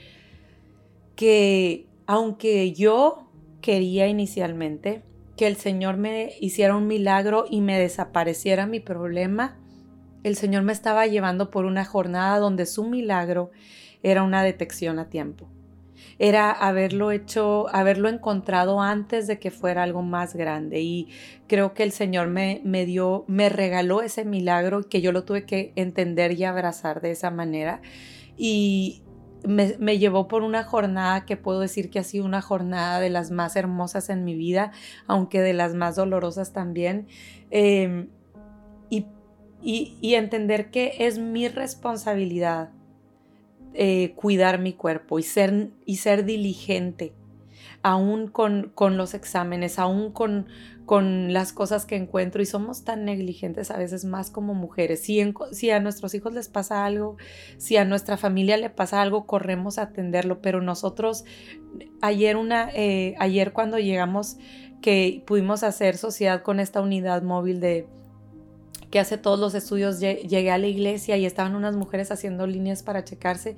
que aunque yo quería inicialmente que el Señor me hiciera un milagro y me desapareciera mi problema, el Señor me estaba llevando por una jornada donde su milagro era una detección a tiempo. Era haberlo hecho, haberlo encontrado antes de que fuera algo más grande. Y creo que el Señor me, dio, me regaló ese milagro que yo lo tuve que entender y abrazar de esa manera. Y, me, llevó por una jornada que puedo decir que ha sido una jornada de las más hermosas en mi vida, aunque de las más dolorosas también. Em, y, entender que es mi responsabilidad eh, cuidar mi cuerpo y ser, y ser diligente aún con, con los exámenes, aún con, con las cosas que encuentro y somos tan negligentes a veces más como mujeres. Si, si, a nuestros hijos les pasa algo, si a nuestra familia le pasa algo, corremos a atenderlo, pero nosotros, ayer, una, eh, ayer cuando llegamos, que pudimos hacer sociedad con esta unidad móvil de que hace todos los estudios, llegué a la iglesia y estaban unas mujeres haciendo líneas para checarse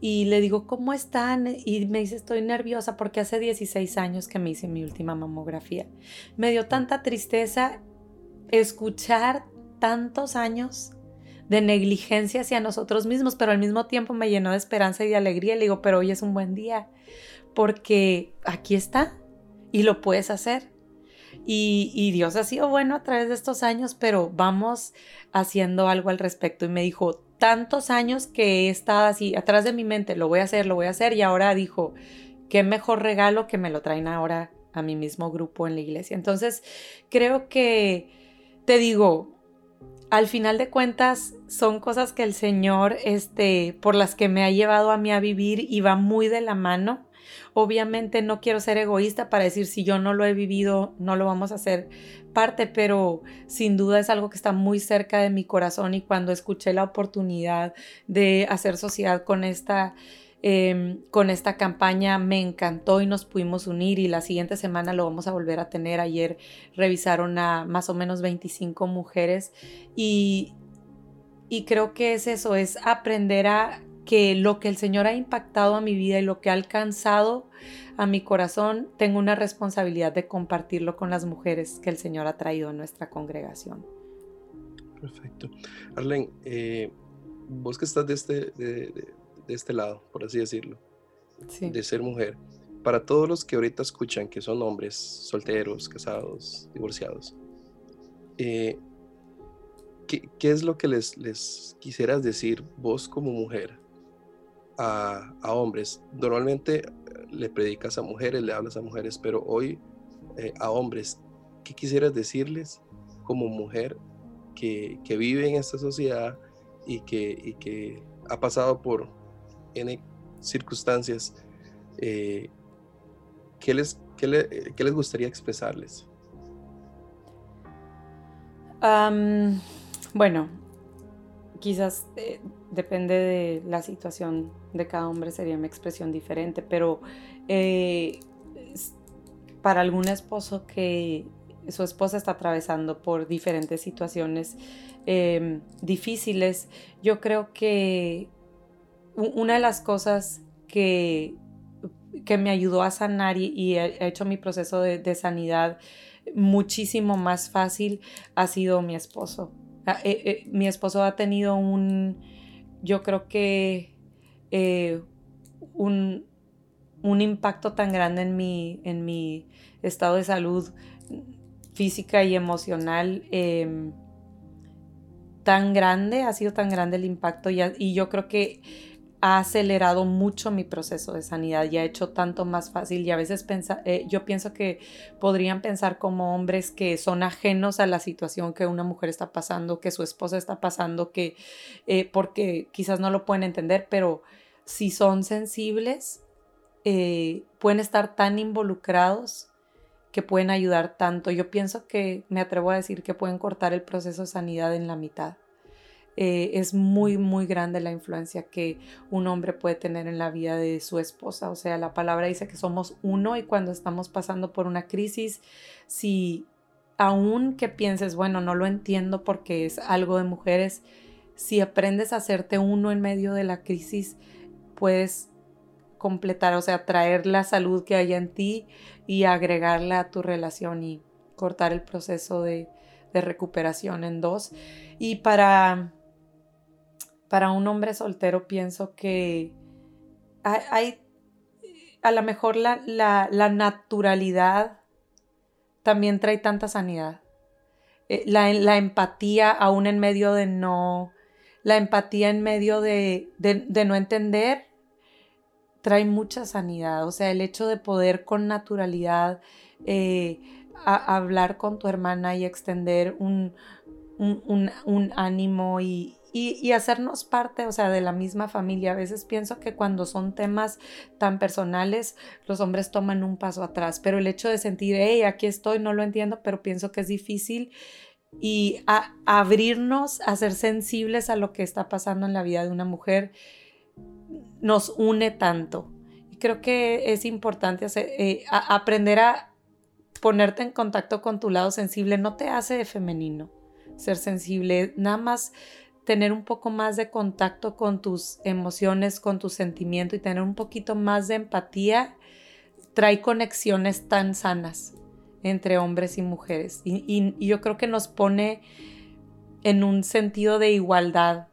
y le digo, ¿cómo están? Y me dice, estoy nerviosa porque hace 16 años que me hice mi última mamografía. Me dio tanta tristeza escuchar tantos años de negligencia hacia nosotros mismos, pero al mismo tiempo me llenó de esperanza y de alegría. Le digo, pero hoy es un buen día porque aquí está y lo puedes hacer. Y, Dios ha sido bueno a través de estos años, pero vamos haciendo algo al respecto. Y me dijo, tantos años que he estado así atrás de mi mente, lo voy a hacer, lo voy a hacer. Y ahora dijo, qué mejor regalo que me lo traen ahora a mi mismo grupo en la iglesia. Entonces, creo que, te digo, al final de cuentas son cosas que el Señor, este, por las que me ha llevado a mí a vivir y va muy de la mano Obviamente no quiero ser egoísta para decir si yo no lo he vivido, no lo vamos a hacer parte, pero sin duda es algo que está muy cerca de mi corazón y cuando escuché la oportunidad de hacer sociedad con esta Em, con esta campaña me encantó y nos pudimos unir y la siguiente semana lo vamos a volver a tener. Ayer revisaron a más o menos 25 mujeres y, y creo que es eso, es aprender a que lo que el Señor ha impactado a mi vida y lo que ha alcanzado a mi corazón, tengo una responsabilidad de compartirlo con las mujeres que el Señor ha traído a nuestra congregación. Perfecto. Arlen, eh, vos que estás de este, de este lado, por así decirlo, de ser mujer. Para todos los que ahorita escuchan que son hombres solteros, casados, divorciados, eh, ¿qué, es lo que les, les quisieras decir vos como mujer a, hombres? Normalmente eh, le predicas a mujeres, le hablas a mujeres, pero hoy eh, a hombres, ¿qué quisieras decirles como mujer que, vive en esta sociedad y que, y que ha pasado por, circunstancias, eh, ¿qué, les, qué, les gustaría expresarles? bueno, quizás depende de la situación de cada hombre, sería una expresión diferente, pero eh, para algún esposo que su esposa está atravesando por diferentes situaciones em, difíciles, yo creo que una de las cosas que, que me ayudó a sanar y, ha hecho mi proceso de, sanidad muchísimo más fácil ha sido mi esposo. Ah, eh, eh, mi esposo ha tenido un, yo creo que eh, un, un, impacto tan grande en mi, en mi estado de salud física y emocional em, tan grande, ha sido tan grande el impacto y yo creo que ha acelerado mucho mi proceso de sanidad y ha hecho tanto más fácil y a veces eh, yo pienso que podrían pensar como hombres que son ajenos a la situación que una mujer está pasando, que su esposa está pasando, que eh, porque quizás no lo pueden entender, pero si son sensibles, eh, pueden estar tan involucrados que pueden ayudar tanto. Yo pienso que me atrevo a decir que pueden cortar el proceso de sanidad en la mitad. Eh, es muy, muy grande la influencia que un hombre puede tener en la vida de su esposa. O sea, la palabra dice que somos uno y cuando estamos pasando por una crisis, si aún que pienses, bueno, no lo entiendo porque es algo de mujeres, si aprendes a hacerte uno en medio de la crisis, puedes completar, o sea, traer la salud que hay en ti y agregarla a tu relación y cortar el proceso de, de recuperación en dos. Y para para un hombre soltero pienso que hay, a lo mejor la, naturalidad también trae tanta sanidad. Eh, la, empatía aún en medio de no, la empatía en medio de, no entender trae mucha sanidad. O sea, el hecho de poder con naturalidad eh, hablar con tu hermana y extender un, un ánimo y, y, hacernos parte, o sea, de la misma familia. A veces pienso que cuando son temas tan personales, los hombres toman un paso atrás, pero el hecho de sentir, hey, aquí estoy, no lo entiendo, pero pienso que es difícil y abrirnos a ser sensibles a lo que está pasando en la vida de una mujer nos une tanto. Y creo que es importante eh, aprender a ponerte en contacto con tu lado sensible. No te hace de femenino ser sensible, nada más tener un poco más de contacto con tus emociones, con tu sentimiento y tener un poquito más de empatía, trae conexiones tan sanas entre hombres y mujeres. Y, yo creo que nos pone en un sentido de igualdad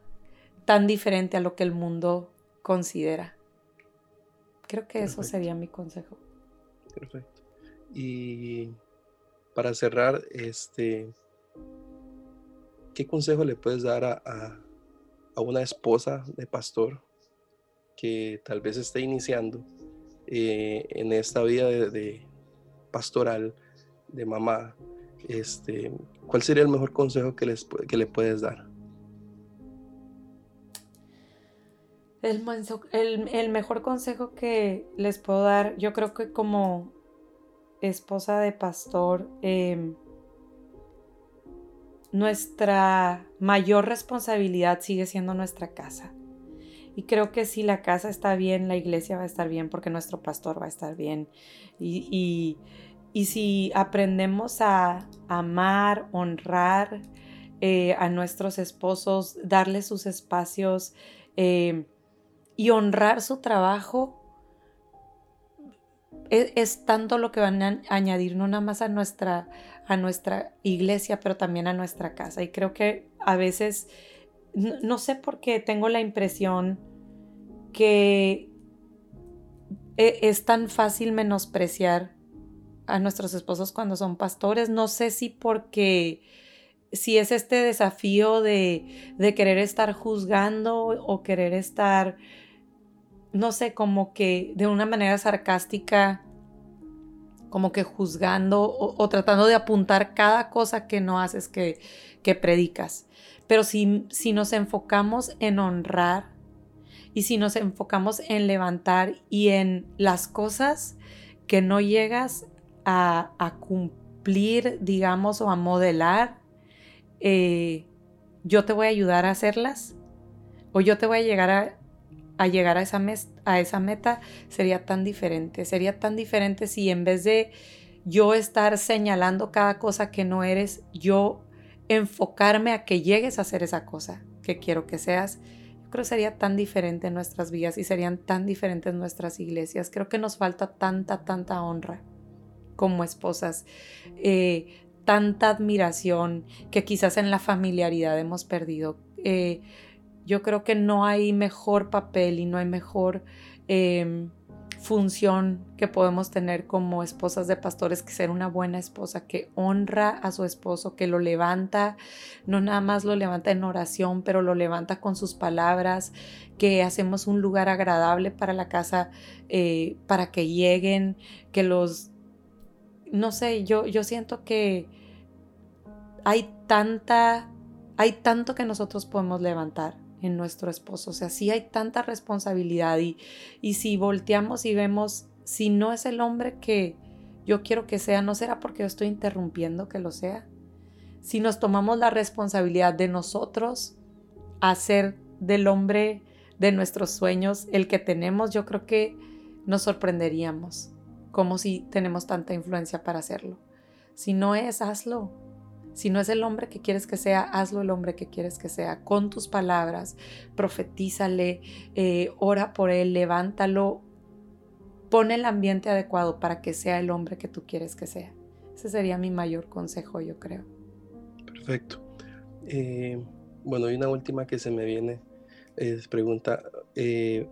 tan diferente a lo que el mundo considera. Creo que eso sería mi consejo. Perfecto. Y para cerrar, este, ¿qué consejo le puedes dar a, una esposa de pastor que tal vez esté iniciando eh, en esta vida de, pastoral, de mamá? Este, ¿Cuál sería el mejor consejo que, les, que le puedes dar? El, mejor consejo que les puedo dar, yo creo que como esposa de pastor, em, nuestra mayor responsabilidad sigue siendo nuestra casa. Y creo que si la casa está bien, la iglesia va a estar bien porque nuestro pastor va a estar bien. Y, si aprendemos a amar, honrar eh, a nuestros esposos, darles sus espacios, em, y honrar su trabajo e, es, tanto lo que van a añadir no nada más a nuestra, a nuestra iglesia, pero también a nuestra casa. Y creo que a veces, no, sé por qué tengo la impresión que e, es tan fácil menospreciar a nuestros esposos cuando son pastores. No sé si porque si es este desafío de, de, querer estar juzgando o querer estar no sé, como que de una manera sarcástica, como que juzgando o, tratando de apuntar cada cosa que no haces que, que predicas. Pero si, si nos enfocamos en honrar y si nos enfocamos en levantar y en las cosas que no llegas a, cumplir, digamos, o a modelar, eh, yo te voy a ayudar a hacerlas o yo te voy a llegar a, llegar a esa, a esa meta sería tan diferente. Sería tan diferente si en vez de yo estar señalando cada cosa que no eres, yo enfocarme a que llegues a hacer esa cosa que quiero que seas. Creo que sería tan diferente en nuestras vidas y serían tan diferentes nuestras iglesias. Creo que nos falta tanta, tanta honra como esposas. Eh, tanta admiración que quizás en la familiaridad hemos perdido. Eh, yo creo que no hay mejor papel y no hay mejor em, función que podemos tener como esposas de pastores que ser una buena esposa que honra a su esposo, que lo levanta, no nada más lo levanta en oración, pero lo levanta con sus palabras, que hacemos un lugar agradable para la casa, eh, para que lleguen, que los, no sé, yo, yo siento que hay tanta, hay tanto que nosotros podemos levantar en nuestro esposo. O sea, sí hay tanta responsabilidad y, y si volteamos y vemos, si no es el hombre que yo quiero que sea, no será porque yo estoy interrumpiendo que lo sea. Si nos tomamos la responsabilidad de nosotros hacer del hombre de nuestros sueños el que tenemos, yo creo que nos sorprenderíamos como si tenemos tanta influencia para hacerlo. Si no es, hazlo. Si no es el hombre que quieres que sea, hazlo el hombre que quieres que sea. Con tus palabras, profetízale, eh, ora por él, levántalo, pon el ambiente adecuado para que sea el hombre que tú quieres que sea. Ese sería mi mayor consejo, yo creo. Perfecto. Eh, bueno, y una última que se me viene es pregunta, eh,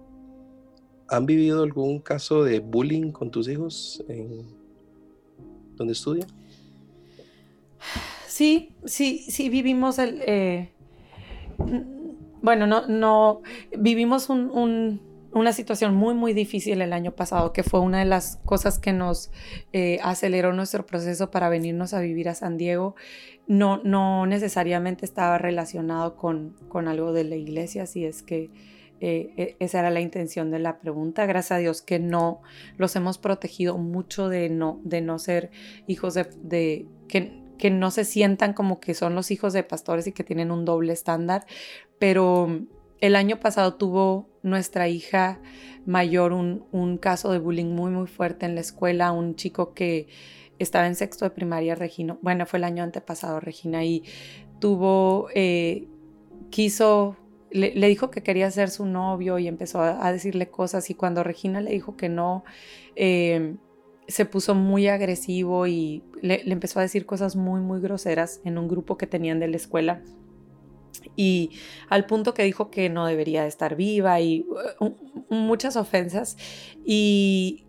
¿han vivido algún caso de bullying con tus hijos en donde estudian? Sí, sí, sí vivimos el... Eh, bueno, no, no, vivimos una situación muy, muy difícil el año pasado, que fue una de las cosas que nos eh, aceleró nuestro proceso para venirnos a vivir a San Diego. No, no necesariamente estaba relacionado con, con algo de la iglesia, si es que eh, e, esa era la intención de la pregunta. Gracias a Dios que no los hemos protegido mucho de no, de no ser hijos de, que que no se sientan como que son los hijos de pastores y que tienen un doble estándar, pero el año pasado tuvo nuestra hija mayor un, caso de bullying muy muy fuerte en la escuela, un chico que estaba en sexto de primaria, Regina, bueno, fue el año antepasado, Regina, y tuvo, eh, quiso, le, dijo que quería ser su novio y empezó a, decirle cosas y cuando Regina le dijo que no, eh, se puso muy agresivo y le, empezó a decir cosas muy, muy groseras en un grupo que tenían de la escuela. Y al punto que dijo que no debería estar viva y uh, muchas ofensas. Y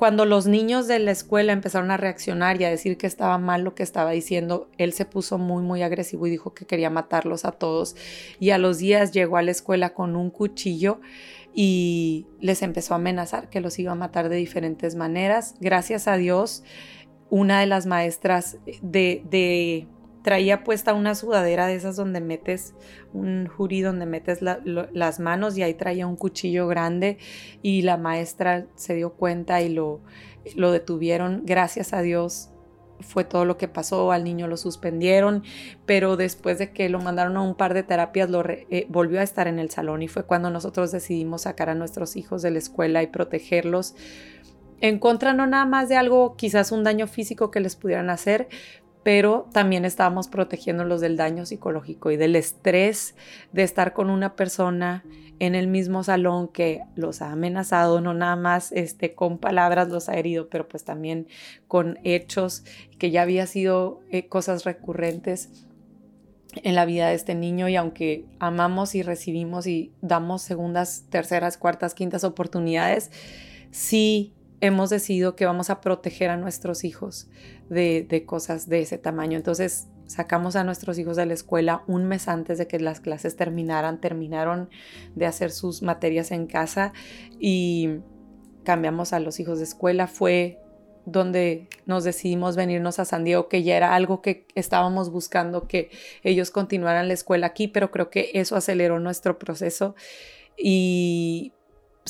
cuando los niños de la escuela empezaron a reaccionar y a decir que estaba mal lo que estaba diciendo, él se puso muy, muy agresivo y dijo que quería matarlos a todos. Y a los días llegó a la escuela con un cuchillo y les empezó a amenazar que los iba a matar de diferentes maneras. Gracias a Dios, una de las maestras de, traía puesta una sudadera de esas donde metes un jurí, donde metes las manos y ahí traía un cuchillo grande y la maestra se dio cuenta y lo, lo detuvieron. Gracias a Dios fue todo lo que pasó, al niño lo suspendieron, pero después de que lo mandaron a un par de terapias, lo eh, volvió a estar en el salón y fue cuando nosotros decidimos sacar a nuestros hijos de la escuela y protegerlos en contra no nada más de algo, quizás un daño físico que les pudieran hacer, pero también estábamos protegiéndolos del daño psicológico y del estrés de estar con una persona en el mismo salón que los ha amenazado, no nada más este, con palabras los ha herido, pero pues también con hechos que ya había sido eh, cosas recurrentes en la vida de este niño. Y aunque amamos y recibimos y damos segundas, terceras, cuartas, quintas oportunidades, sí hemos decidido que vamos a proteger a nuestros hijos de, cosas de ese tamaño. Entonces sacamos a nuestros hijos de la escuela un mes antes de que las clases terminaran, terminaron de hacer sus materias en casa y cambiamos a los hijos de escuela. Fue donde nos decidimos venirnos a San Diego, que ya era algo que estábamos buscando, que ellos continuaran la escuela aquí, pero creo que eso aceleró nuestro proceso y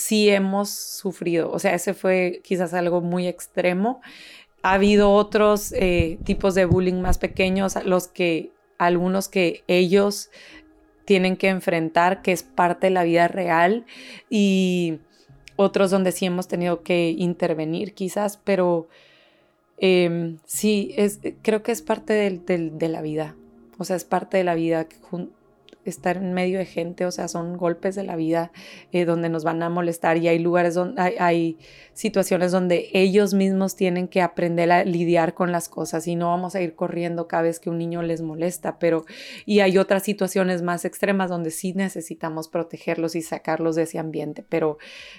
sí hemos sufrido. O sea, ese fue quizás algo muy extremo. Ha habido otros eh, tipos de bullying más pequeños, los que algunos que ellos tienen que enfrentar, que es parte de la vida real, y otros donde sí hemos tenido que intervenir quizás, pero em, sí, es, creo que es parte de la vida. O sea, es parte de la vida estar en medio de gente, o sea, son golpes de la vida eh, donde nos van a molestar y hay lugares donde hay, situaciones donde ellos mismos tienen que aprender a lidiar con las cosas y no vamos a ir corriendo cada vez que un niño les molesta, pero y hay otras situaciones más extremas donde sí necesitamos protegerlos y sacarlos de ese ambiente, pero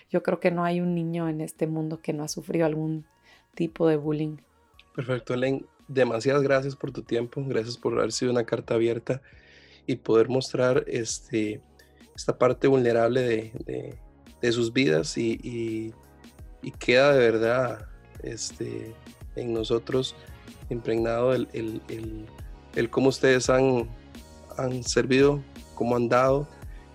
yo creo que no hay un niño en este mundo que no ha sufrido algún tipo de bullying. Perfecto, Elen. Demasiadas gracias por tu tiempo, gracias por haber sido una carta abierta y poder mostrar este, esta parte vulnerable de, de, sus vidas y, y, queda de verdad este, en nosotros impregnado el, el, el, el, cómo ustedes han, han servido, cómo han dado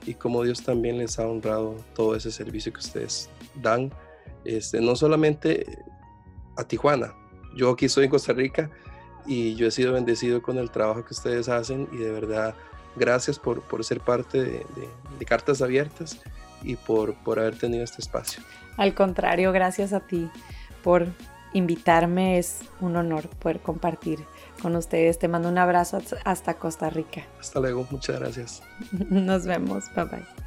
y cómo Dios también les ha honrado todo ese servicio que ustedes dan, este, no solamente a Tijuana, yo aquí estoy en Costa Rica y yo he sido bendecido con el trabajo que ustedes hacen y de verdad gracias por, ser parte de, Cartas Abiertas y por, por haber tenido este espacio. Al contrario, gracias a ti por invitarme. Es un honor poder compartir con ustedes. Te mando un abrazo hasta Costa Rica. Hasta luego, muchas gracias. [laughs] Nos vemos, bye bye.